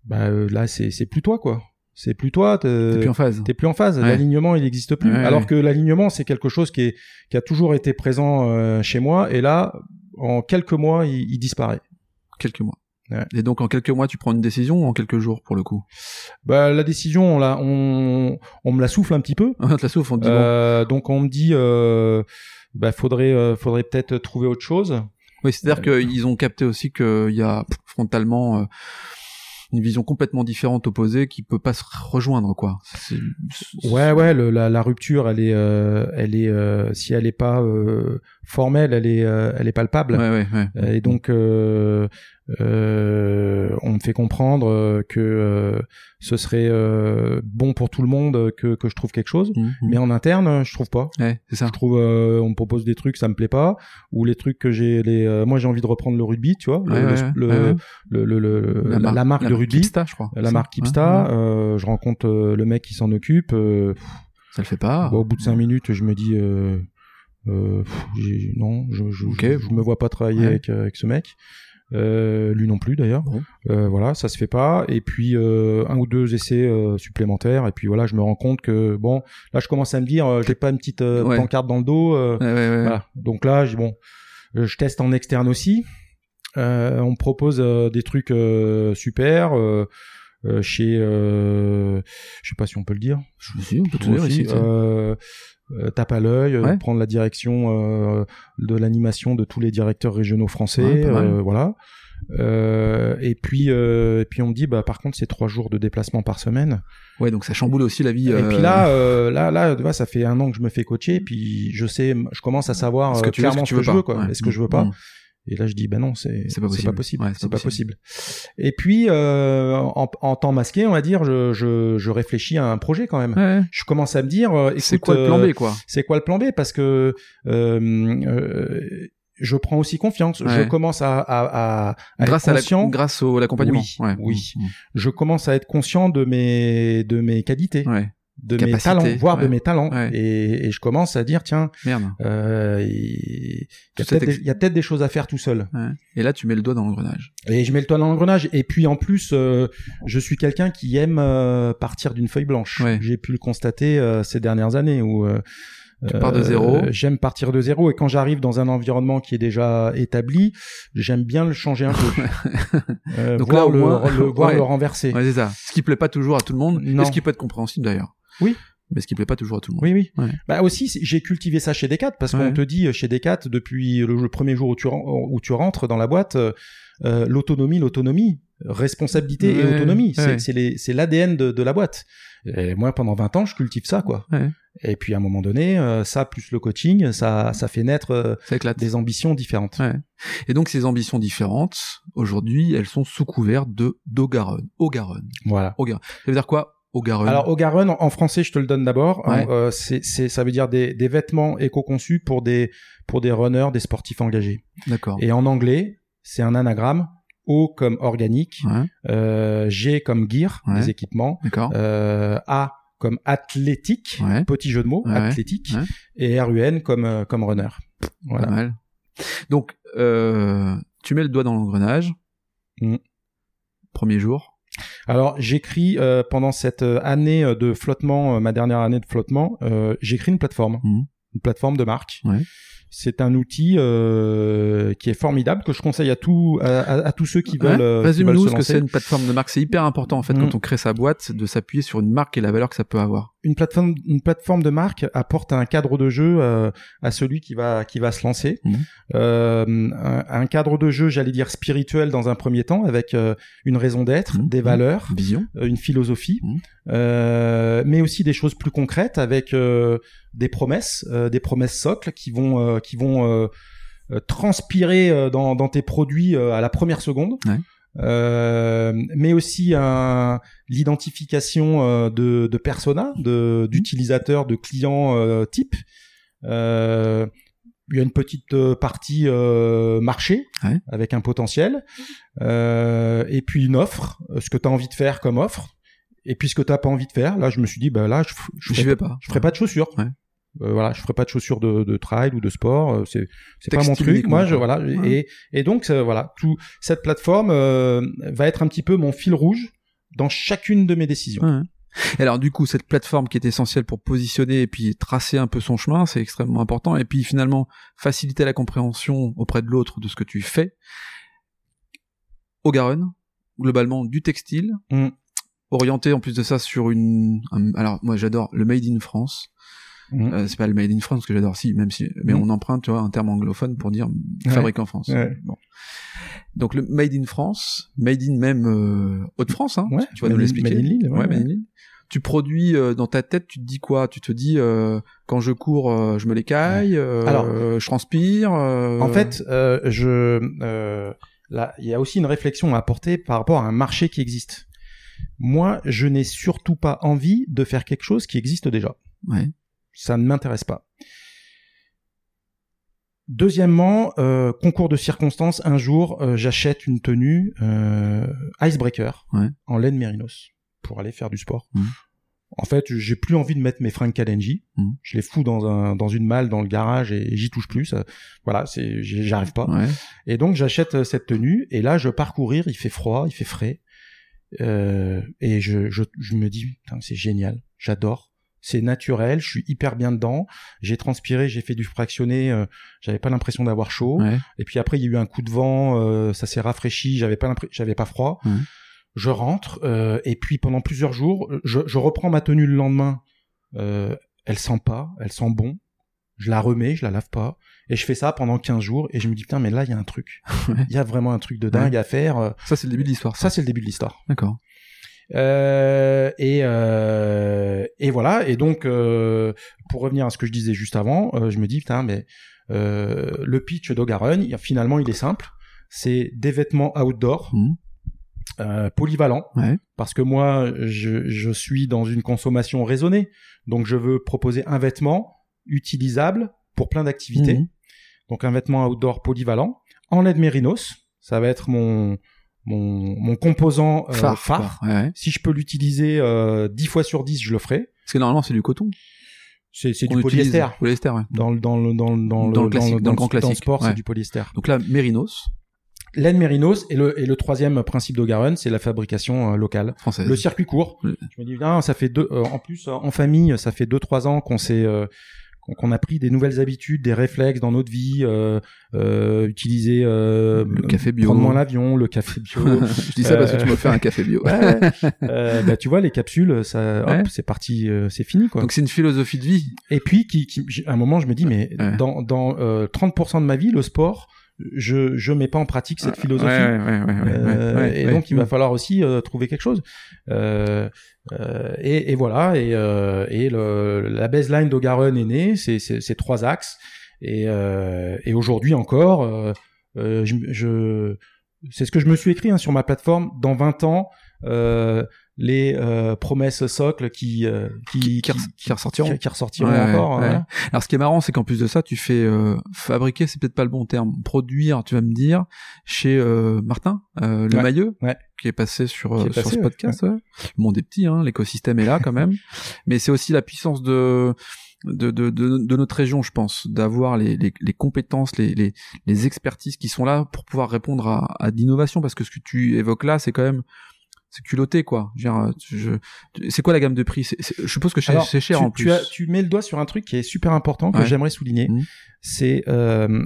Speaker 1: bah là c'est c'est plus toi quoi c'est plus toi te-
Speaker 2: T'es plus en phase.
Speaker 1: t'es plus en phase.
Speaker 2: Ouais.
Speaker 1: L'alignement, il n'existe plus.
Speaker 2: Ouais,
Speaker 1: Alors que l'alignement, c'est quelque chose qui, est, qui a toujours été présent euh, chez moi. Et là, en quelques mois, il, il disparaît.
Speaker 2: Quelques mois.
Speaker 1: Ouais.
Speaker 2: Et donc en quelques mois tu prends une décision ou en quelques jours pour le coup?
Speaker 1: Bah, la décision, on, la, on, on me la souffle un petit peu.
Speaker 2: On te la souffle, on te dit bon,
Speaker 1: Euh, donc on me dit, euh, bah, faudrait, euh, faudrait peut-être trouver autre chose.
Speaker 2: Oui, c'est-à-dire qu'ils ont capté aussi qu'il y a pff, frontalement euh, une vision complètement différente, opposée, qui peut pas se rejoindre, quoi.
Speaker 1: Ouais, ouais, la rupture, elle est, euh, elle est, euh, si elle est pas euh, formelle, elle est, euh, elle est palpable.
Speaker 2: Ouais, ouais, ouais.
Speaker 1: Euh, Et donc, euh, euh, on me fait comprendre euh, que ce serait bon pour tout le monde que, que je trouve quelque chose.
Speaker 2: Mhm.
Speaker 1: Mais en interne, je trouve pas.
Speaker 2: Ouais, c'est ça.
Speaker 1: Je trouve, euh, on me propose des trucs, ça me plaît pas, ou les trucs que j'ai, les, euh, moi j'ai envie de reprendre le rugby, tu vois, le- le, le, le- la, la marque de rugby,
Speaker 2: Kipsta, je crois.
Speaker 1: la marque Kipsta. je rencontre le mec qui s'en occupe.
Speaker 2: Ça le fait pas.
Speaker 1: Au bout de cinq minutes, je me dis, euh, pff, non, je, je, je, je me vois pas travailler
Speaker 2: Ouais.
Speaker 1: avec, euh, avec ce mec. Euh, lui non plus d'ailleurs.
Speaker 2: Bon.
Speaker 1: Euh, voilà, ça se fait pas. Et puis euh, un ou deux essais euh, supplémentaires. Et puis voilà, je me rends compte que bon, là je commence à me dire, euh, j'ai pas une petite euh,
Speaker 2: Ouais.
Speaker 1: pancarte dans le dos. euh,
Speaker 2: Ouais,
Speaker 1: voilà. Donc là, bon, je teste en externe aussi. Euh, on me propose euh, des trucs euh, super. Euh, chez, euh, je sais pas si on peut le dire,
Speaker 2: Je suis, on peut tout dire
Speaker 1: aussi,
Speaker 2: ici.
Speaker 1: euh, euh, tape à l'œil, euh,
Speaker 2: Ouais.
Speaker 1: prendre la direction euh, de l'animation de tous les directeurs régionaux français,
Speaker 2: Ouais,
Speaker 1: euh, voilà. Euh, et puis, euh, et puis on me dit, bah par contre, c'est trois jours de déplacement par semaine.
Speaker 2: Ouais, donc ça chamboule aussi la vie.
Speaker 1: Et puis là, euh, là, là, tu vois, ça fait un an que je me fais coacher, et puis je sais, je commence à savoir
Speaker 2: ce que tu veux,
Speaker 1: clairement
Speaker 2: ce que tu
Speaker 1: ce que
Speaker 2: veux
Speaker 1: je veux, quoi.
Speaker 2: Ouais.
Speaker 1: Est-ce que je veux pas
Speaker 2: Mm.
Speaker 1: Et là, je dis, ben non, c'est
Speaker 2: C'est pas possible.
Speaker 1: pas possible.
Speaker 2: Ouais,
Speaker 1: c'est pas possible. Et puis, euh, en, en temps masqué, on va dire, je, je, je réfléchis à un projet quand même.
Speaker 2: Ouais.
Speaker 1: Je commence à me dire, euh,
Speaker 2: C'est quoi le plan
Speaker 1: euh,
Speaker 2: B, quoi
Speaker 1: c'est quoi le plan B? Parce que euh, euh, je prends aussi confiance. Je commence à, à, à, à
Speaker 2: Grâce
Speaker 1: être
Speaker 2: à la-
Speaker 1: conscient.
Speaker 2: grâce au l'accompagnement.
Speaker 1: Oui, oui.
Speaker 2: Mm,
Speaker 1: Je commence à être conscient de mes de mes qualités, de mes talents, voire de mes talents.
Speaker 2: Ouais.
Speaker 1: Et, et je commence à dire tiens,
Speaker 2: Merde.
Speaker 1: euh, il y a peut-être
Speaker 2: ex-
Speaker 1: des, choses à faire tout seul.
Speaker 2: Ouais. Et là, tu mets le doigt dans l'engrenage.
Speaker 1: Et je mets le toit dans l'engrenage. Et puis en plus, euh, je suis quelqu'un qui aime euh, partir d'une feuille blanche.
Speaker 2: Ouais.
Speaker 1: J'ai pu le constater euh, ces dernières années où euh,
Speaker 2: Tu pars de zéro.
Speaker 1: J'aime partir de zéro et quand j'arrive dans un environnement qui est déjà établi, j'aime bien le changer un peu. Euh,
Speaker 2: Donc
Speaker 1: voir
Speaker 2: là, au
Speaker 1: le,
Speaker 2: moins-
Speaker 1: le- voir le renverser.
Speaker 2: Ouais, c'est ça. Ce qui plaît pas toujours à tout le monde,
Speaker 1: Non.
Speaker 2: et ce qui peut être compréhensible d'ailleurs.
Speaker 1: Oui.
Speaker 2: Mais ce qui plaît pas toujours à tout le monde.
Speaker 1: Oui, oui.
Speaker 2: Ouais.
Speaker 1: Bah aussi, j'ai cultivé ça chez Decat parce
Speaker 2: Ouais.
Speaker 1: qu'on te dit euh, chez Decat depuis le, le premier jour où tu, ren- où tu rentres dans la boîte, euh, euh, l'autonomie, l'autonomie. responsabilité et autonomie. C'est- l'ADN de, de la boîte. Et moi, pendant 20 ans, je cultive ça, quoi.
Speaker 2: Ouais.
Speaker 1: Et puis, à un moment donné, euh, ça plus le coaching, ça, ça fait naître euh,
Speaker 2: Ça
Speaker 1: des ambitions différentes.
Speaker 2: Ouais. Et donc ces ambitions différentes, aujourd'hui, elles sont sous couvert de d'Ogaron. Ogaron.
Speaker 1: Voilà.
Speaker 2: Ogaron. Ça veut dire quoi? Ogaron.
Speaker 1: Alors, Ogaron, en, en français, je te le donne d'abord.
Speaker 2: Ouais.
Speaker 1: Euh, c'est, c'est, ça veut dire des, des vêtements éco-conçus pour des, pour des runners, des sportifs engagés.
Speaker 2: D'accord.
Speaker 1: Et en anglais, c'est un anagramme. O comme organique,
Speaker 2: Ouais.
Speaker 1: euh, G comme gear,
Speaker 2: Ouais.
Speaker 1: les équipements,
Speaker 2: D'accord.
Speaker 1: euh, A comme athlétique,
Speaker 2: Ouais.
Speaker 1: petit jeu de mots, athlétique, et RUN comme, euh, comme runner.
Speaker 2: Pas
Speaker 1: Voilà.
Speaker 2: mal. Donc, euh, tu mets le doigt dans l'engrenage.
Speaker 1: Mm.
Speaker 2: Premier jour.
Speaker 1: Alors j'écris euh, pendant cette euh, année euh, de flottement, euh, ma dernière année de flottement, euh, j'écris une plateforme,
Speaker 2: Mhm.
Speaker 1: une plateforme de marque.
Speaker 2: Ouais.
Speaker 1: C'est un outil euh, qui est formidable que je conseille à tous à, à- à tous ceux qui veulent.
Speaker 2: Ouais. Résume-nous ce que c'est une plateforme de marque. C'est hyper important en fait
Speaker 1: Mm.
Speaker 2: quand on crée sa boîte de s'appuyer sur une marque et la valeur que ça peut avoir.
Speaker 1: Une plateforme, une plateforme de marque apporte un cadre de jeu euh, à celui qui va qui va se lancer.
Speaker 2: Mhm.
Speaker 1: Euh, un, un cadre de jeu, j'allais dire spirituel dans un premier temps, avec une raison d'être,
Speaker 2: Mhm.
Speaker 1: des valeurs.
Speaker 2: Vision.
Speaker 1: une philosophie, mais aussi des choses plus concrètes avec euh, des promesses, euh, des promesses socles qui vont euh, qui vont euh, euh, transpirer euh, dans, dans tes produits euh, à la première seconde.
Speaker 2: Ouais.
Speaker 1: Euh, mais aussi l'identification euh, de, de persona, de, d'utilisateurs, de clients euh, type. Euh, il y a une petite euh, partie euh, marché
Speaker 2: Ouais.
Speaker 1: avec un potentiel, euh, et puis une offre, euh, ce que tu as envie de faire comme offre, et puis ce que tu n'as pas envie de faire. Là, je me suis dit, bah là, je, je ferai,
Speaker 2: vais pas.
Speaker 1: je ferai pas de chaussures.
Speaker 2: Ouais.
Speaker 1: Euh, voilà, je ferai pas de chaussures de, de trail ou de sport. euh, C'est c'est pas mon truc. Moi, je voilà.
Speaker 2: Ouais.
Speaker 1: Et, et donc voilà, tout cette plateforme euh, va être un petit peu mon fil rouge dans chacune de mes décisions.
Speaker 2: Alors du coup, cette plateforme qui est essentielle pour positionner et puis tracer un peu son chemin, c'est extrêmement important. Et puis finalement, faciliter la compréhension auprès de l'autre de ce que tu fais. Au Garonne, globalement du textile,
Speaker 1: Mm.
Speaker 2: Orienté en plus de ça sur une. un- alors moi j'adore le Made in France.
Speaker 1: Mm.
Speaker 2: Euh, c'est pas le Made in France que j'adore, si, même si, mais
Speaker 1: Mm.
Speaker 2: on emprunte, tu vois, un terme anglophone pour dire
Speaker 1: Ouais.
Speaker 2: fabriqué en France.
Speaker 1: Ouais.
Speaker 2: Bon. Donc le Made in France, Made in même euh, Haute-France, hein,
Speaker 1: Ouais.
Speaker 2: tu vas nous l'expliquer.
Speaker 1: Made in Lille, ouais,
Speaker 2: Ouais, Made in
Speaker 1: ouais.
Speaker 2: Lille. Tu produis euh, dans ta tête, tu te dis quoi? Tu te dis euh, quand je cours, euh, je me l'écaille, euh,
Speaker 1: Alors-
Speaker 2: je transpire. euh,
Speaker 1: En fait, euh, je euh, là, il y a aussi une réflexion à apporter par rapport à un marché qui existe. Moi, je n'ai surtout pas envie de faire quelque chose qui existe déjà.
Speaker 2: ouais.
Speaker 1: ça ne m'intéresse pas. Deuxièmement, euh, concours de circonstances, un jour, euh, j'achète une tenue euh, icebreaker
Speaker 2: Ouais.
Speaker 1: en laine mérinos pour aller faire du sport.
Speaker 2: Mhm.
Speaker 1: En fait, j'ai plus envie de mettre mes fringues Kalenji.
Speaker 2: Mhm.
Speaker 1: Je les fous dans un dans une malle dans le garage et j'y touche plus. Ça- voilà, c'est j'arrive pas.
Speaker 2: ouais.
Speaker 1: Et donc j'achète euh, cette tenue et là je pars courir, il fait froid, il fait frais. Euh, et je, je, je me dis, c'est génial, j'adore. C'est naturel, je suis hyper bien dedans. J'ai transpiré, j'ai fait du fractionné, euh, j'avais pas l'impression d'avoir chaud.
Speaker 2: ouais.
Speaker 1: Et puis après il y a eu un coup de vent, euh, ça s'est rafraîchi, j'avais pas j'avais pas froid. Je rentre euh, et puis pendant plusieurs jours, je, je reprends ma tenue le lendemain. Euh, elle sent pas, elle sent bon. Je la remets, je la lave pas. Et je fais ça pendant 15 jours et je me dis putain mais là il y a un truc. Il y a vraiment un truc de dingue à faire. Euh,
Speaker 2: Ça c'est le début de l'histoire.
Speaker 1: Ça c'est le début de l'histoire.
Speaker 2: D'accord.
Speaker 1: Euh, et euh, et voilà. Et donc euh, pour revenir à ce que je disais juste avant, euh, je me dis putain mais euh, le pitch d'Ogaron, finalement il est simple. C'est des vêtements outdoor,
Speaker 2: Mhm.
Speaker 1: euh, polyvalents.
Speaker 2: Ouais.
Speaker 1: Parce que moi je, je suis dans une consommation raisonnée, donc je veux proposer un vêtement utilisable pour plein d'activités.
Speaker 2: Mhm.
Speaker 1: Donc un vêtement outdoor polyvalent en laine mérinos. Ça va être mon mon, mon composant euh,
Speaker 2: Phare.
Speaker 1: phare.
Speaker 2: quoi. Ouais, ouais.
Speaker 1: Si je peux l'utiliser euh, 10 fois sur 10, je le ferai.
Speaker 2: Parce que normalement c'est du coton.
Speaker 1: C'est, du polyester.
Speaker 2: Polyester, ouais.
Speaker 1: Dans le, dans le, dans le, dans
Speaker 2: Dans le classique, dans le grand
Speaker 1: dans
Speaker 2: classique,
Speaker 1: sport,
Speaker 2: ouais.
Speaker 1: c'est du polyester.
Speaker 2: Donc là, Mérinos,
Speaker 1: Laine mérinos et le, et le troisième principe de Garonne, c'est la fabrication euh, locale.
Speaker 2: française.
Speaker 1: Le circuit court.
Speaker 2: Oui.
Speaker 1: Je me dis, ah, ça fait deux, euh, en plus, euh, en famille, ça fait deux, trois ans qu'on s'est, euh, qu'on qu'on a pris des nouvelles habitudes, des réflexes dans notre vie, euh, euh, utiliser, euh,
Speaker 2: Le café bio.
Speaker 1: prendre moins l'avion, le café bio.
Speaker 2: je dis ça parce que tu m'as fait un café bio.
Speaker 1: Ouais. Euh, bah, tu vois, les capsules, ça,
Speaker 2: Ouais.
Speaker 1: c'est parti, euh, c'est fini, quoi.
Speaker 2: Donc c'est une philosophie de vie.
Speaker 1: Et puis, qui, qui, à un moment, je me dis, mais
Speaker 2: Ouais.
Speaker 1: dans, dans euh, 30% de ma vie, le sport, je je mets pas en pratique cette philosophie.
Speaker 2: Ouais, ouais, ouais, ouais,
Speaker 1: Euh, et donc il va falloir aussi euh, trouver quelque chose. Euh, euh, et, et voilà. Et, euh, et le, la baseline d'Ogaron est née. C'est c'est c'est trois axes. Et, euh, et aujourd'hui encore, je, je c'est ce que je me suis écrit hein, sur ma plateforme. Dans 20 ans, euh, les euh, promesses socles qui euh, qui,
Speaker 2: Qui- qui res- qui ressortiront.
Speaker 1: qui, ressortiront
Speaker 2: Ouais,
Speaker 1: encore.
Speaker 2: ouais.
Speaker 1: voilà.
Speaker 2: Alors ce qui est marrant, c'est qu'en plus de ça, tu fais euh, fabriquer, c'est peut-être pas le bon terme, produire, tu vas me dire, chez euh, Martin, euh, le Mailleux,
Speaker 1: ouais.
Speaker 2: qui est passé sur, euh,
Speaker 1: est
Speaker 2: sur
Speaker 1: passé,
Speaker 2: ce podcast. ouais. Le monde est petit, hein, l'écosystème est là quand même, mais c'est aussi la puissance de de, de, de, de notre région, je pense, d'avoir les, les, les compétences, les, les, les expertises qui sont là pour pouvoir répondre à, à l'innovation, parce que ce que tu évoques là, c'est quand même c'est culotté quoi. Je- c'est quoi la gamme de prix Je suppose que c'est cher
Speaker 1: tu,
Speaker 2: en plus.
Speaker 1: Tu, as- tu mets le doigt sur un truc qui est super important que
Speaker 2: Ouais.
Speaker 1: j'aimerais souligner.
Speaker 2: Mhm.
Speaker 1: C'est euh,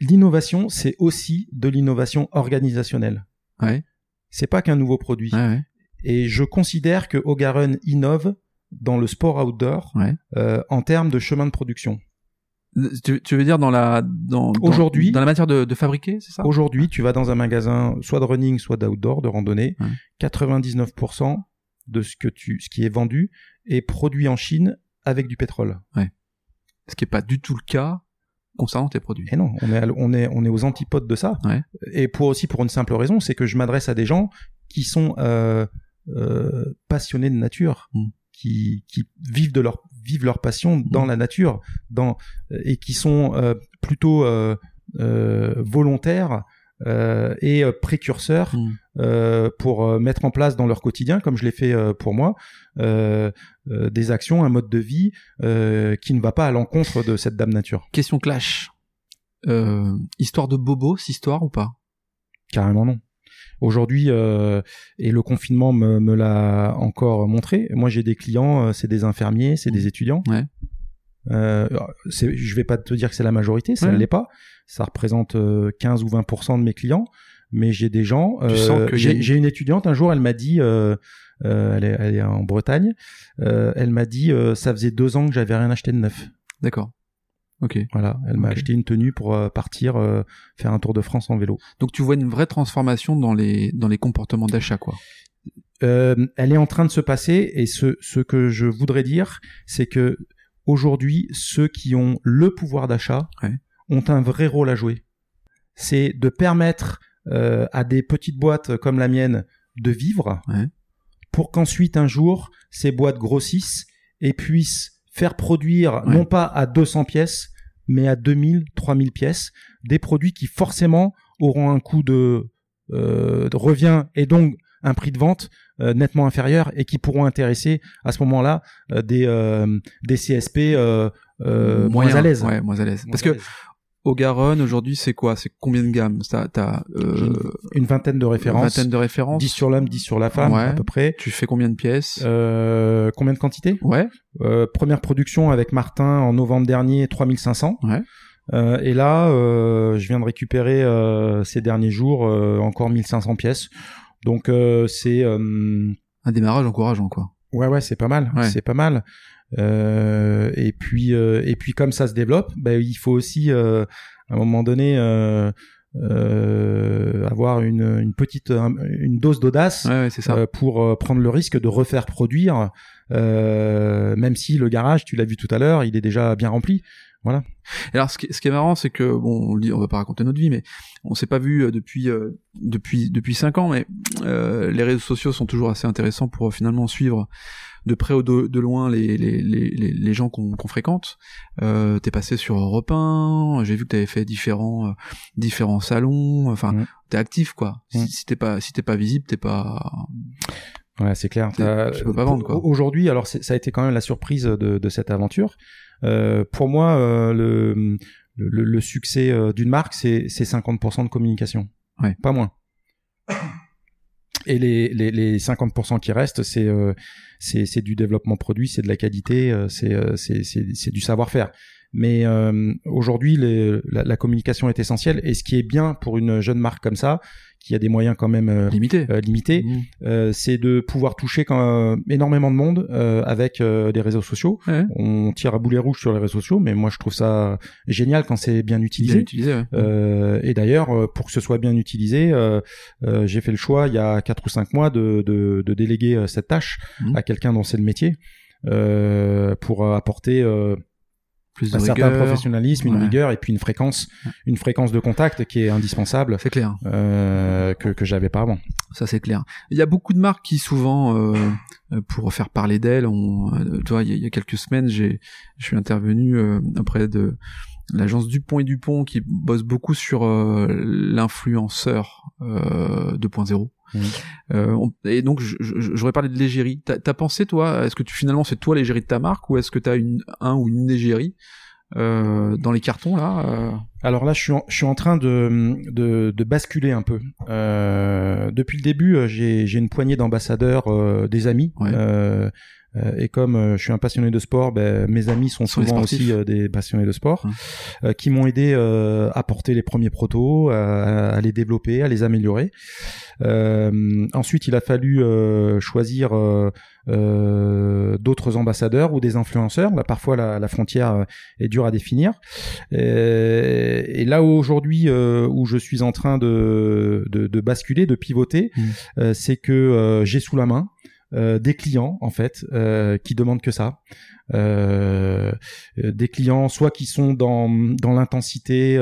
Speaker 1: l'innovation, c'est aussi de l'innovation organisationnelle.
Speaker 2: Ouais.
Speaker 1: C'est pas qu'un nouveau produit.
Speaker 2: Ouais.
Speaker 1: Et je considère que Ogaron innove dans le sport outdoor euh, en termes de chemin de production.
Speaker 2: Tu, tu veux dire dans la dans
Speaker 1: Aujourd'hui-
Speaker 2: dans la matière de, de fabriquer, c'est ça?
Speaker 1: Aujourd'hui, tu vas dans un magasin soit de running, soit d'outdoor, de randonnée.
Speaker 2: Ouais.
Speaker 1: 99% de ce que tu, ce qui est vendu est produit en Chine avec du pétrole.
Speaker 2: Ce qui est pas du tout le cas concernant tes produits.
Speaker 1: Et non, on est, à on est, on est aux antipodes de ça.
Speaker 2: Ouais.
Speaker 1: Et pour aussi pour une simple raison, c'est que je m'adresse à des gens qui sont euh, euh, passionnés de nature,
Speaker 2: Mm.
Speaker 1: qui, qui vivent de leur vivent leur passion dans la nature, dans et qui sont euh, plutôt euh, euh, volontaires euh, et euh, précurseurs
Speaker 2: Mm.
Speaker 1: euh, pour euh, mettre en place dans leur quotidien, comme je l'ai fait euh, pour moi, euh, euh, des actions, un mode de vie euh, qui ne va pas à l'encontre de cette dame nature.
Speaker 2: Question clash. Euh, histoire de bobo, cette histoire ou pas?
Speaker 1: Carrément non. Aujourd'hui, euh, et le confinement me, me l'a encore montré, moi j'ai des clients, euh, c'est des infirmiers, c'est des étudiants.
Speaker 2: Ouais.
Speaker 1: Euh, je vais pas te dire que c'est la majorité, ça
Speaker 2: Ouais.
Speaker 1: ne l'est pas. Ça représente euh, 15 ou 20% de mes clients, mais j'ai des gens. Euh,
Speaker 2: a
Speaker 1: j'ai
Speaker 2: une-
Speaker 1: j'ai une étudiante un jour, elle m'a dit, euh, euh, elle, est, elle est en Bretagne, euh, elle m'a dit, euh, ça faisait deux ans que j'avais rien acheté de neuf.
Speaker 2: D'accord. Ok.
Speaker 1: Voilà, elle m'a acheté une tenue pour euh, partir euh, faire un tour de France en vélo.
Speaker 2: Donc tu vois une vraie transformation dans les dans les comportements d'achat, quoi.
Speaker 1: Euh, elle est en train de se passer et ce, ce que je voudrais dire, c'est que aujourd'hui, ceux qui ont le pouvoir d'achat
Speaker 2: Ouais.
Speaker 1: ont un vrai rôle à jouer. C'est de permettre euh, à des petites boîtes comme la mienne de vivre
Speaker 2: Ouais.
Speaker 1: pour qu'ensuite un jour ces boîtes grossissent et puissent faire produire
Speaker 2: Ouais.
Speaker 1: non pas à 200 pièces mais à 2000, 3000 pièces des produits qui forcément auront un coût de, euh, de revient et donc un prix de vente euh, nettement inférieur et qui pourront intéresser à ce moment-là euh, des des CSP moins à l'aise.
Speaker 2: Ouais, moins à l'aise. Parce
Speaker 1: à
Speaker 2: que
Speaker 1: l'aise.
Speaker 2: Au Garonne aujourd'hui, c'est quoi? C'est combien de gammes? T'as t'as euh,
Speaker 1: une, une vingtaine de
Speaker 2: une
Speaker 1: références,
Speaker 2: vingtaine de références.
Speaker 1: 10 sur l'homme, 10 sur la femme
Speaker 2: Ouais.
Speaker 1: à peu près.
Speaker 2: Tu fais combien de pièces?
Speaker 1: Euh, combien de quantités?
Speaker 2: Ouais.
Speaker 1: Euh, Première production avec Martin en novembre dernier, 3500.
Speaker 2: Ouais.
Speaker 1: Euh, et là, euh, je viens de récupérer euh, ces derniers jours euh, encore 1500 pièces. Donc euh, c'est euh,
Speaker 2: Un démarrage encourageant, quoi.
Speaker 1: ouais ouais c'est pas mal,
Speaker 2: Ouais.
Speaker 1: c'est pas mal. Euh, et puis euh, et puis comme ça se développe, ben il faut aussi euh, à un moment donné euh, euh, avoir une, une petite un- une dose d'audace
Speaker 2: Ouais, ouais,
Speaker 1: euh, pour prendre le risque de refaire produire, euh, même si le garage, tu l'as vu tout à l'heure, il est déjà bien rempli.
Speaker 2: Et alors, ce qui, ce qui est marrant, c'est que bon, on, dit, on va pas raconter notre vie, mais on s'est pas vu depuis euh, depuis depuis cinq ans, mais euh, les réseaux sociaux sont toujours assez intéressants pour finalement suivre de près ou de, de loin les les les les, gens qu'on qu'on fréquente. Euh, T'es passé sur Europe 1, j'ai vu que t'avais fait différents euh, différents salons. Enfin,
Speaker 1: Mm.
Speaker 2: t'es actif quoi.
Speaker 1: Mm.
Speaker 2: Si, si t'es pas si t'es pas visible, t'es pas.
Speaker 1: Ouais, c'est clair. T'as-
Speaker 2: tu peux pas vendre, quoi.
Speaker 1: Aujourd'hui, alors ça a été quand même la surprise de, de cette aventure. Euh, pour moi, euh, le, le, le succès euh, d'une marque, c'est c'est 50% de communication.
Speaker 2: Ouais.
Speaker 1: Pas moins. Et les, les, les 50% qui restent, c'est euh, c'est du développement produit, c'est de la qualité, euh, c'est euh, c'est du savoir-faire. Mais aujourd'hui, la, la, communication est essentielle. Et ce qui est bien pour une jeune marque comme ça, qui a des moyens quand même euh, limités, euh, mmh. euh, c'est de pouvoir toucher quand, énormément de monde avec des réseaux sociaux. On tire à boulet rouge sur les réseaux sociaux, mais moi je trouve ça génial quand c'est bien utilisé. Bien utilisé et d'ailleurs, pour que ce soit bien utilisé, j'ai fait le choix il y a quatre ou cinq mois de, de, de déléguer cette tâche mmh. à quelqu'un dont c'est le métier pour apporter plus un certain professionnalisme, une rigueur et puis une fréquence, une fréquence de contact qui est indispensable.
Speaker 2: C'est clair.
Speaker 1: Euh, que que j'avais pas avant.
Speaker 2: Ça c'est clair. Il y a beaucoup de marques qui souvent, euh, euh pour faire parler d'elles, on, euh, tu vois, il y, a, quelques semaines, j'ai, je suis intervenu euh, auprès de l'agence Dupont et Dupont qui bosse beaucoup sur l'influenceur 2.0. Euh, et donc j'aurais parlé de l'égérie. T'as as pensé toi Est-ce que tu finalement c'est toi l'égérie de ta marque ou est-ce que t'as une un ou une égérie euh, dans les cartons là euh?
Speaker 1: Alors là, je suis en, je suis en train de, de, de basculer un peu. Euh, depuis le début, euh, j'ai une poignée d'ambassadeurs, euh, des amis. Ouais. Euh, et comme je suis un passionné de sport, ben, mes amis sont souvent aussi des passionnés de sport, qui m'ont aidé à porter les premiers protos, à, les développer, à les améliorer. ensuite, il a fallu choisir d'autres ambassadeurs ou des influenceurs. Là, parfois, la, la, frontière est dure à définir. Et, et là aujourd'hui, où je suis en train de, de, de basculer, de pivoter, mmh. c'est que j'ai sous la main euh, des clients en fait euh, qui demandent que ça. Euh, des clients soit qui sont dans, dans l'intensité,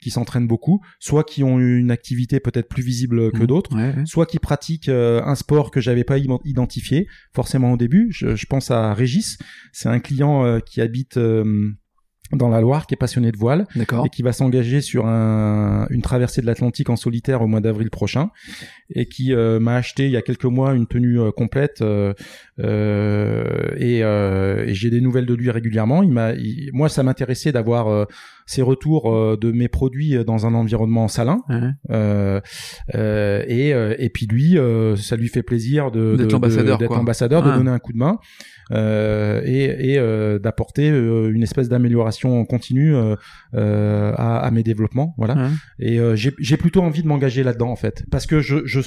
Speaker 1: qui s'entraînent beaucoup, soit qui ont une activité peut-être plus visible que mmh. d'autres, soit qui pratiquent un sport que j'avais pas identifié forcément au début. Je, je pense à Régis, c'est un client qui habite dans la Loire, qui est passionné de voile et qui va s'engager sur un, une traversée de l'Atlantique en solitaire au mois d'avril prochain et qui euh, m'a acheté il y a quelques mois une tenue euh, complète euh, et, et j'ai des nouvelles de lui régulièrement. Il m'a, moi, ça m'intéressait d'avoir ses retours de mes produits dans un environnement salin. Et, et puis lui, ça lui fait plaisir de d'être ambassadeur, d'être ambassadeur, de donner un coup de main. Euh, et, et euh, d'apporter euh, une espèce d'amélioration continue à, à, mes développements voilà. Et j'ai plutôt envie de m'engager là-dedans en fait. Parce que je, je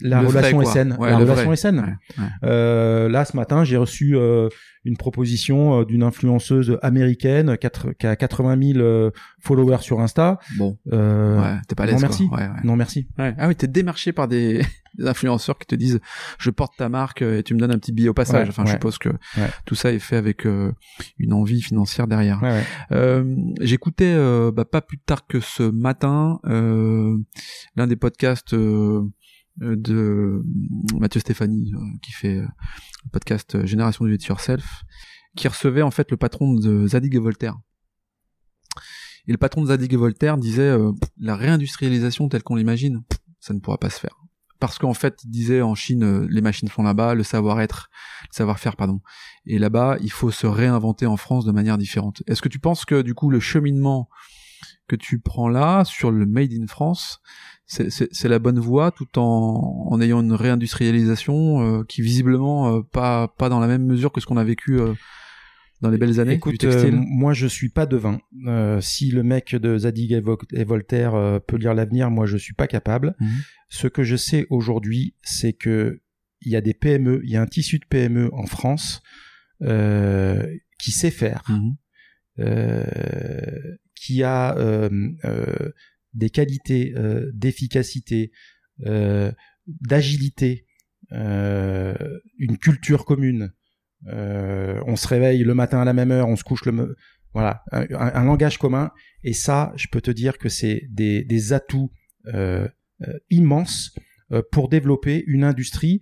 Speaker 1: la relation est saine la relation est saine là ce matin j'ai reçu une proposition d'une influenceuse américaine qui a 80 000 followers sur Insta.
Speaker 2: Bon, euh, ouais, t'es pas l'aise.
Speaker 1: Non merci.
Speaker 2: Ouais, ouais.
Speaker 1: Non merci.
Speaker 2: Ah oui, t'es démarché par des, des influenceurs qui te disent je porte ta marque et tu me donnes un petit billet au passage. enfin, je suppose que tout ça est fait avec euh, une envie financière derrière. Euh, J'écoutais euh, bah, pas plus tard que ce matin euh, l'un des podcasts de Mathieu Stéphanie qui fait le podcast Génération du It Yourself qui recevait en fait le patron de Zadig et Voltaire. Et le patron de Zadig et Voltaire disait la réindustrialisation telle qu'on l'imagine, ça ne pourra pas se faire parce qu'en fait, il disait en Chine, euh, les machines font là-bas, le savoir-être, le savoir-faire, pardon. Et là-bas, il faut se réinventer en France de manière différente. Est-ce que tu penses que du coup, le cheminement que tu prends là sur le Made in France, c'est la bonne voie, tout en, en ayant une réindustrialisation euh, qui visiblement euh, pas pas dans la même mesure que ce qu'on a vécu dans les belles années
Speaker 1: Écoute,
Speaker 2: du textile
Speaker 1: euh, moi je suis pas devin. Euh, si le mec de Zadig et, Voltaire euh, peut lire l'avenir, moi je suis pas capable. Mhm. Ce que je sais aujourd'hui, c'est que il y a des PME, il y a un tissu de PME en France qui sait faire, mhm. Qui a des qualités d'efficacité, d'agilité, une culture commune euh, on se réveille le matin à la même heure, on se couche le voilà un, langage commun. Et ça, je peux te dire que c'est des, atouts euh, euh immenses euh, pour développer une industrie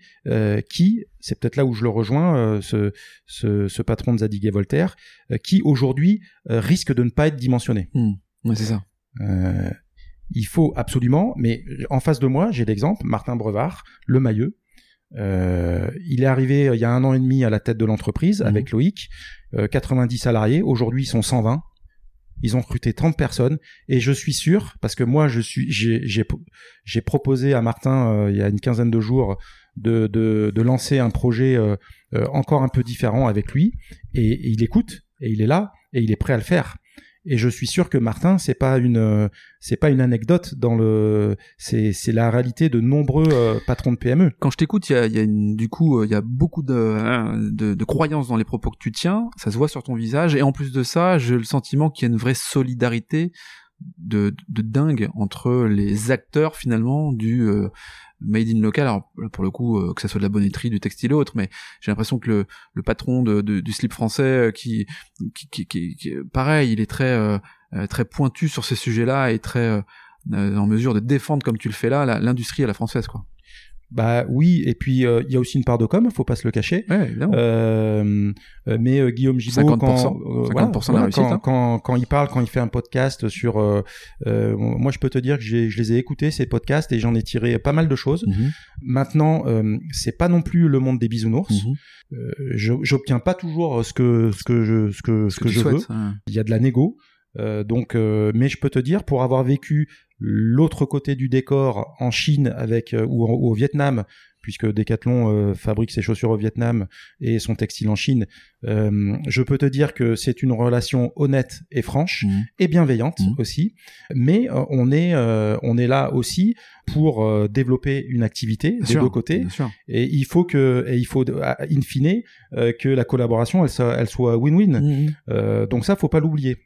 Speaker 1: qui, c'est peut-être là où je le rejoins, ce, ce, ce, patron de Zadig et Voltaire, qui aujourd'hui risque de ne pas être dimensionné.
Speaker 2: Mmh. c'est ça.
Speaker 1: il faut absolument, mais en face de moi, j'ai l'exemple, Martin Brevard, le Mailleux, euh, il est arrivé euh, il y a un an et demi à la tête de l'entreprise mhm. avec Loïc, 90 euh, salariés. Aujourd'hui, ils sont 120. Ils ont recruté 30 personnes et je suis sûr parce que moi je suis j'ai proposé à Martin il y a une quinzaine de jours de de, de lancer un projet encore un peu différent avec lui et, il écoute et il est là et il est prêt à le faire. Et je suis sûr que Martin, c'est pas une, c'est pas une anecdote dans le, c'est, c'est la réalité de nombreux euh, patrons de PME.
Speaker 2: Quand je t'écoute, il y a, y a une, du coup, il y a beaucoup de, de, de croyances dans les propos que tu tiens. Ça se voit sur ton visage. Et en plus de ça, j'ai le sentiment qu'il y a une vraie solidarité de, de dingue entre les acteurs finalement du euh, made in local. Alors pour le coup, euh, que ça soit de la bonnetterie, du textile ou autre, mais j'ai l'impression que le, patron de, du slip français, euh, qui, qui, pareil, il est très euh, très pointu sur ces sujets-là et très en mesure de défendre comme tu le fais là l'industrie à la française, quoi.
Speaker 1: Bah oui, et puis euh, il y a aussi une part de com, faut pas se le cacher.
Speaker 2: Ouais,
Speaker 1: euh, euh, mais euh, Guillaume Gibault,
Speaker 2: 50%,
Speaker 1: quand,
Speaker 2: 50% de la réussite,
Speaker 1: quand,
Speaker 2: hein.
Speaker 1: quand, quand, il parle, quand il fait un podcast sur, moi je peux te dire que je les ai écoutés ces podcasts et j'en ai tiré pas mal de choses.
Speaker 2: Mhm,
Speaker 1: Maintenant, euh, c'est pas non plus le monde des bisounours.
Speaker 2: mhm.
Speaker 1: J'obtiens pas toujours ce que ce que je ce que ce que, je veux.
Speaker 2: hein.
Speaker 1: Il y a de la négo. Euh, donc, euh, mais je peux te dire, pour avoir vécu l'autre côté du décor en Chine avec euh, ou, en- ou au Vietnam, puisque Decathlon euh, fabrique ses chaussures au Vietnam et son textile en Chine, euh, je peux te dire que c'est une relation honnête et franche
Speaker 2: Mhm.
Speaker 1: et bienveillante
Speaker 2: Mhm.
Speaker 1: aussi. Mais on est euh, on est là aussi pour développer une activité
Speaker 2: Bien
Speaker 1: des
Speaker 2: sûr,
Speaker 1: deux côtés. Et il faut que et il faut in fine que la collaboration elle soit elle soit win-win. Euh, donc ça, faut pas l'oublier.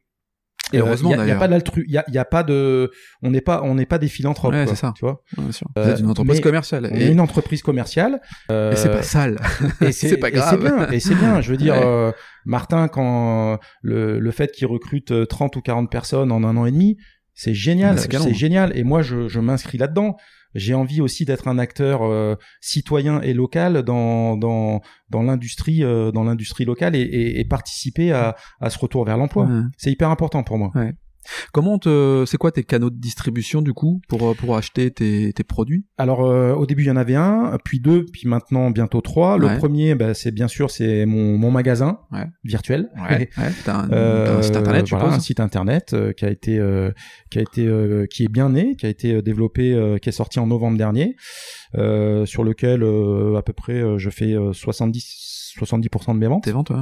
Speaker 2: Et heureusement,
Speaker 1: il y, a- pas d'altru, il y a, y a pas de, on n'est pas, on n'est pas des philanthropes,
Speaker 2: Ouais, c'est ça.
Speaker 1: tu vois.
Speaker 2: Ouais, bien sûr.
Speaker 1: Euh,
Speaker 2: Vous êtes une entreprise commerciale.
Speaker 1: On
Speaker 2: Et,
Speaker 1: est une entreprise commerciale. euh,
Speaker 2: et c'est pas sale.
Speaker 1: et
Speaker 2: c'est pas grave.
Speaker 1: bien, et c'est bien. Je veux dire,
Speaker 2: Ouais.
Speaker 1: euh, Martin, quand le, le fait qu'il recrute euh, 30 ou 40 personnes en un an et demi, c'est génial,
Speaker 2: c'est
Speaker 1: c'est génial. Et moi, je, je m'inscris là-dedans. J'ai envie aussi d'être un acteur euh, citoyen et local dans dans dans l'industrie euh, dans l'industrie locale et, et, et participer à, à ce retour vers l'emploi.
Speaker 2: Ouais.
Speaker 1: C'est hyper important pour moi.
Speaker 2: Comment te, c'est quoi tes canaux de distribution du coup pour euh, pour acheter tes, tes produits?
Speaker 1: Alors euh, au début il y en avait un, puis deux, puis maintenant bientôt trois. Le
Speaker 2: Ouais.
Speaker 1: premier, bah, c'est bien sûr c'est mon, mon magasin
Speaker 2: Ouais.
Speaker 1: virtuel.
Speaker 2: Ouais. T'as un,
Speaker 1: Euh,
Speaker 2: un site internet, je
Speaker 1: voilà, un site internet euh, qui a été euh, qui a été euh, qui est bien né, qui a été développé, euh, qui est sorti en novembre dernier, euh, sur lequel euh, à peu près euh, je fais euh, 70 70% de mes ventes.
Speaker 2: Tes ventes, ouais.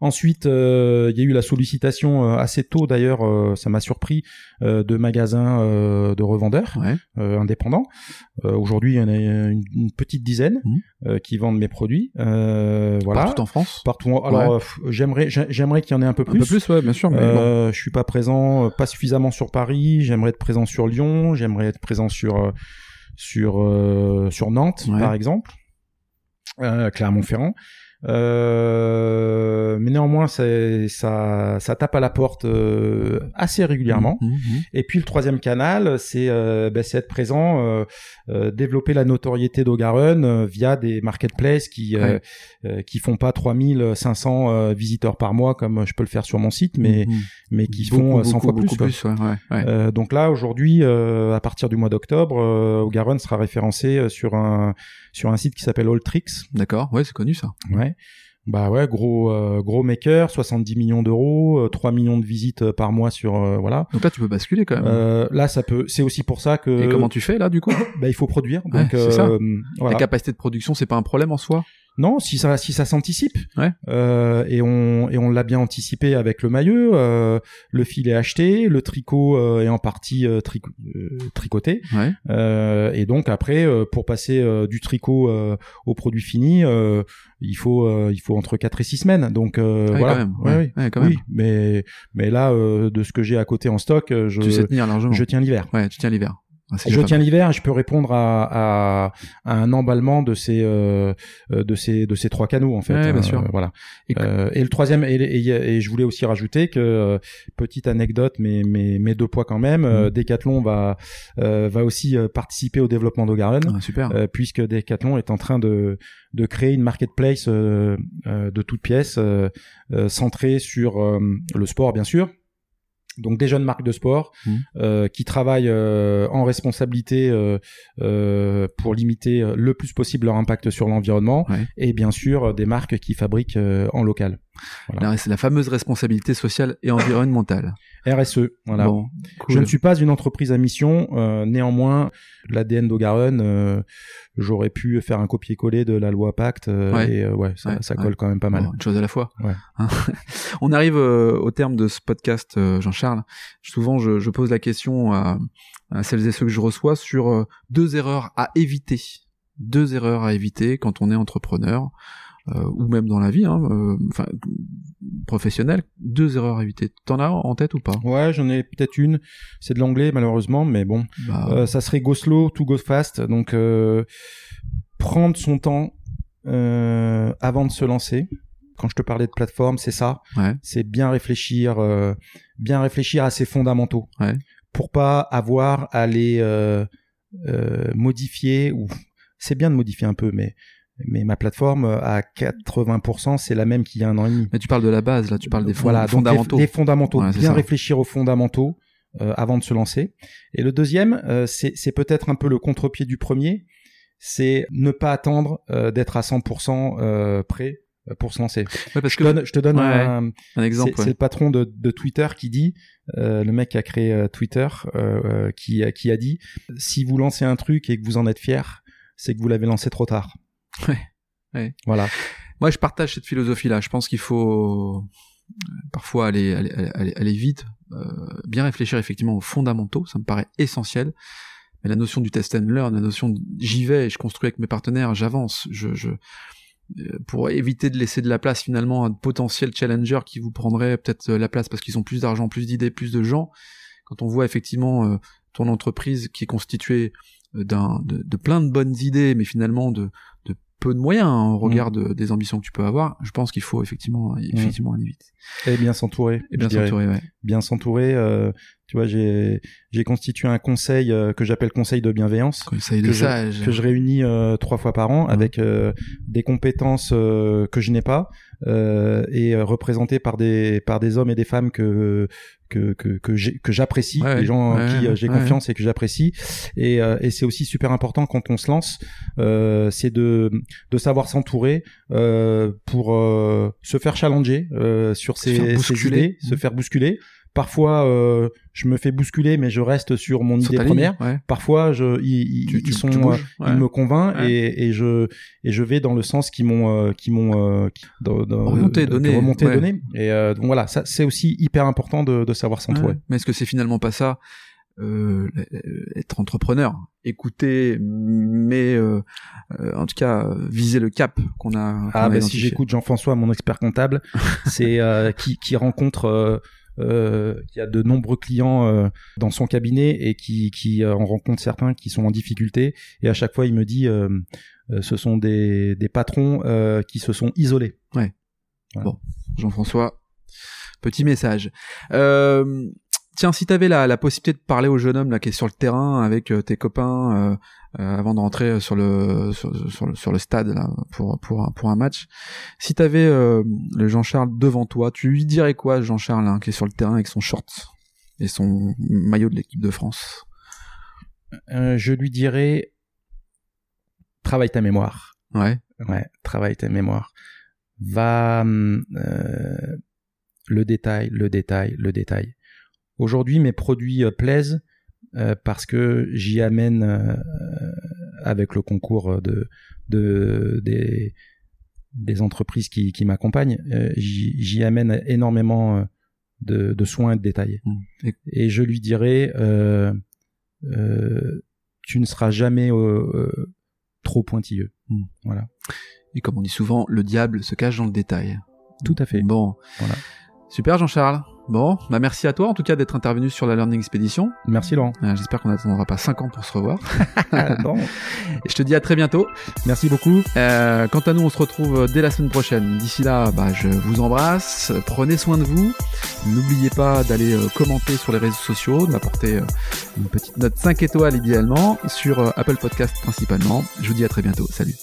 Speaker 1: Ensuite, euh, il y a eu la sollicitation euh, assez tôt d'ailleurs, euh, ça m'a surpris, euh, de magasins euh, de revendeurs
Speaker 2: Ouais.
Speaker 1: euh, indépendants. Euh, Aujourd'hui, il y en a une, une petite dizaine euh, qui vendent mes produits. Euh, voilà.
Speaker 2: Partout en France?
Speaker 1: Partout. en- Alors, j'aimerais, j'ai- j'aimerais qu'il y en ait un peu
Speaker 2: Un
Speaker 1: plus.
Speaker 2: peu plus, ouais, bien sûr. Mais bon.
Speaker 1: Je suis pas présent, euh, pas suffisamment sur Paris. J'aimerais être présent sur Lyon. J'aimerais être présent sur sur euh, sur Nantes,
Speaker 2: Ouais.
Speaker 1: par exemple, euh, Clermont-Ferrand. Euh, mais néanmoins, ça, ça tape à la porte euh, assez régulièrement.
Speaker 2: Mhm, mhm.
Speaker 1: Et puis le troisième canal, c'est euh, c'est être présent, euh, euh, développer la notoriété d'Ogarun euh, via des marketplaces qui
Speaker 2: Ouais.
Speaker 1: qui font pas 3500 euh, visiteurs par mois comme je peux le faire sur mon site, mais mais qui
Speaker 2: Beaucoup,
Speaker 1: font euh, 100
Speaker 2: beaucoup,
Speaker 1: fois plus.
Speaker 2: beaucoup
Speaker 1: quoi.
Speaker 2: plus, ouais, ouais,
Speaker 1: donc là aujourd'hui, euh, à partir du mois d'octobre, euh, Ogarun sera référencé sur un sur un site qui s'appelle Alltrix.
Speaker 2: D'accord, ouais, c'est connu ça.
Speaker 1: Ouais. Bah ouais, gros euh, gros maker, 70 millions d'euros, euh, 3 millions de visites euh, par mois sur euh, voilà.
Speaker 2: Donc là, tu peux basculer quand même.
Speaker 1: Euh, là, ça peut. C'est aussi pour ça que.
Speaker 2: Et comment tu fais là, du coup?
Speaker 1: Bah, il faut produire.
Speaker 2: Ouais,
Speaker 1: Donc,
Speaker 2: c'est ça.
Speaker 1: euh,
Speaker 2: La
Speaker 1: voilà.
Speaker 2: capacité de production, c'est pas un problème en soi?
Speaker 1: Non, si ça, si ça s'anticipe.
Speaker 2: Ouais.
Speaker 1: Euh, et on, et on l'a bien anticipé avec le maillot. euh, le fil est acheté, le tricot euh, est en partie euh, euh, tricoté.
Speaker 2: Ouais.
Speaker 1: Euh, et donc après, euh, pour passer euh, du tricot euh, au produit fini, euh, il faut, euh, il faut entre 4 et 6 semaines. Donc euh, voilà.
Speaker 2: quand même.
Speaker 1: Ouais,
Speaker 2: Ouais,
Speaker 1: oui.
Speaker 2: quand
Speaker 1: Oui,
Speaker 2: même.
Speaker 1: mais, mais là, euh, de ce que j'ai à côté en stock, je,
Speaker 2: Tu sais tenir largement.
Speaker 1: je tiens l'hiver.
Speaker 2: Ouais, tu tiens l'hiver. Ah,
Speaker 1: Je tiens l'hiver, et je peux répondre à, à, à un emballement de ces euh, euh, de ces de ces trois canaux en fait.
Speaker 2: Ouais, bien
Speaker 1: Euh,
Speaker 2: sûr.
Speaker 1: voilà.
Speaker 2: Et
Speaker 1: Et, le troisième et, et, et je voulais aussi rajouter que euh, petite anecdote, mais mais mais deux poids quand même. euh,
Speaker 2: Mhm.
Speaker 1: Decathlon va euh, va aussi euh, participer au développement d'Ogarun.
Speaker 2: Ah, super.
Speaker 1: euh, puisque Decathlon est en train de, de créer une marketplace euh, euh, de toutes pièces euh, euh, centrée sur euh, le sport bien sûr, donc des jeunes marques de sport
Speaker 2: Mhm.
Speaker 1: euh, qui travaillent euh, en responsabilité euh, euh, pour limiter le plus possible leur impact sur l'environnement
Speaker 2: Ouais.
Speaker 1: et bien sûr des marques qui fabriquent euh, en local.
Speaker 2: Voilà. C'est la fameuse responsabilité sociale et environnementale.
Speaker 1: RSE, voilà. Bon, Je ne suis pas une entreprise à mission. Euh, néanmoins, l'ADN d'Ogaron, euh, j'aurais pu faire un copier-coller de la loi Pacte euh, et euh, ouais, ça, ça colle quand même pas mal.
Speaker 2: une chose à la fois.
Speaker 1: Ouais.
Speaker 2: Hein On arrive au terme de ce podcast, Jean-Charles. Souvent, je, je, pose la question à, à, celles et ceux que je reçois sur deux erreurs à éviter. Deux erreurs à éviter quand on est entrepreneur. Euh, ou même dans la vie, hein, euh, enfin professionnelle, deux erreurs à éviter. T'en as en tête ou pas?
Speaker 1: Ouais, j'en ai peut-être une. C'est de l'anglais malheureusement, mais bon, bah, euh, ça serait go slow to go fast. Donc prendre son temps avant de se lancer. Quand je te parlais de plateforme, c'est ça.
Speaker 2: Ouais.
Speaker 1: C'est bien réfléchir, bien réfléchir à ses fondamentaux,
Speaker 2: ouais.
Speaker 1: pour pas avoir à les modifier ou c'est bien de modifier un peu, mais mais ma plateforme à 80% c'est la même qu'il y a un an et demi.
Speaker 2: Mais tu parles de la base là, tu parles des, fondamentaux.
Speaker 1: les, fondamentaux, bien réfléchir aux fondamentaux euh, avant de se lancer. Et le deuxième, euh, c'est peut-être un peu le contre-pied du premier, c'est ne pas attendre euh, d'être à 100% prêt pour se lancer.
Speaker 2: parce
Speaker 1: je, que... donne, je te donne un,
Speaker 2: un, exemple.
Speaker 1: C'est le patron de, de, Twitter qui dit, le mec qui a créé Twitter, qui, qui a dit, si vous lancez un truc et que vous en êtes fier, c'est que vous l'avez lancé trop tard.
Speaker 2: Ouais. ouais.
Speaker 1: Voilà.
Speaker 2: Moi, je partage cette philosophie-là. Je pense qu'il faut euh, parfois aller, aller, aller, aller vite, euh, bien réfléchir effectivement aux fondamentaux. Ça me paraît essentiel. Mais la notion du test and learn, la notion j'y vais, je construis avec mes partenaires, j'avance, je, je euh, pour éviter de laisser de la place finalement à de potentiels challengers qui vous prendraient peut-être la place parce qu'ils ont plus d'argent, plus d'idées, plus de gens. Quand on voit effectivement euh, ton entreprise qui est constituée d'un de, de, plein de bonnes idées, mais finalement de, de peu de moyens hein, au regard mm. des ambitions que tu peux avoir, je pense qu'il faut effectivement, mm. aller vite.
Speaker 1: Et bien s'entourer.
Speaker 2: Et bien s'entourer, ouais.
Speaker 1: Bien s'entourer. Euh, tu vois, j'ai j'ai constitué un conseil euh, que j'appelle conseil de bienveillance,
Speaker 2: conseil de
Speaker 1: que,
Speaker 2: sage.
Speaker 1: Je, que je réunis euh, trois fois par an mm. avec euh, des compétences que je n'ai pas et représenté par des par des hommes et des femmes que que que que j'apprécie, les gens en qui j'ai confiance et que j'apprécie. Et, et c'est aussi super important quand on se lance, c'est de de savoir s'entourer pour se faire challenger sur ses, ses idées, se faire bousculer Parfois, euh, je me fais bousculer, mais je reste sur mon idée première. Parfois, je, ils, sont, euh, ils me convainquent et, et, je et je vais dans le sens qui m'ont, euh, qui m'ont euh,
Speaker 2: remonté, donné,
Speaker 1: remonté, donné. Et donc voilà, ça c'est aussi hyper important de, de savoir s'entourer.
Speaker 2: Mais est-ce que c'est finalement pas ça euh, être entrepreneur, écouter, mais euh, en tout cas viser le cap qu'on a.
Speaker 1: ah ben si j'écoute Jean-François, mon expert comptable, c'est qui, qui rencontre euh, qui a de nombreux clients euh, dans son cabinet et qui, qui euh, en rencontre certains qui sont en difficulté. Et à chaque fois, il me dit, ce sont des, des patrons qui se sont isolés.
Speaker 2: Ouais. Bon, Jean-François, petit message. Euh, tiens, si tu avais la, la, possibilité de parler au jeune homme là qui est sur le terrain avec tes copains euh, avant de rentrer sur le sur, le, sur le stade là, pour pour un, pour un match. Si t'avais euh, le Jean-Charles devant toi, tu lui dirais quoi, Jean-Charles, hein, qui est sur le terrain avec son short et son maillot de l'équipe de France?
Speaker 1: Euh, Je lui dirais travaille ta mémoire.
Speaker 2: Ouais.
Speaker 1: Ouais, travaille ta mémoire. Va euh, le détail, le détail, le détail. Aujourd'hui, mes produits plaisent euh, parce que j'y amène euh, avec le concours de, de des, des entreprises qui, qui m'accompagnent, euh, j'y amène énormément de, de soins et de détails. Mmh. Et, je lui dirais, tu ne seras jamais trop pointilleux. Mmh. Voilà.
Speaker 2: Et comme on dit souvent, le diable se cache dans le détail.
Speaker 1: Tout à fait.
Speaker 2: Bon. Voilà. Super Jean-Charles. Bon, bah merci à toi en tout cas d'être intervenu sur la Learning Expedition.
Speaker 1: Merci Laurent.
Speaker 2: Euh, j'espère qu'on n'attendra pas 5 ans pour se revoir. bon. Je te dis à très bientôt.
Speaker 1: Merci beaucoup.
Speaker 2: Euh, quant à nous, on se retrouve dès la semaine prochaine. D'ici là, bah, je vous embrasse. Prenez soin de vous. N'oubliez pas d'aller euh, commenter sur les réseaux sociaux, de m'apporter une petite note 5 étoiles idéalement sur Apple Podcast principalement. Je vous dis à très bientôt. Salut.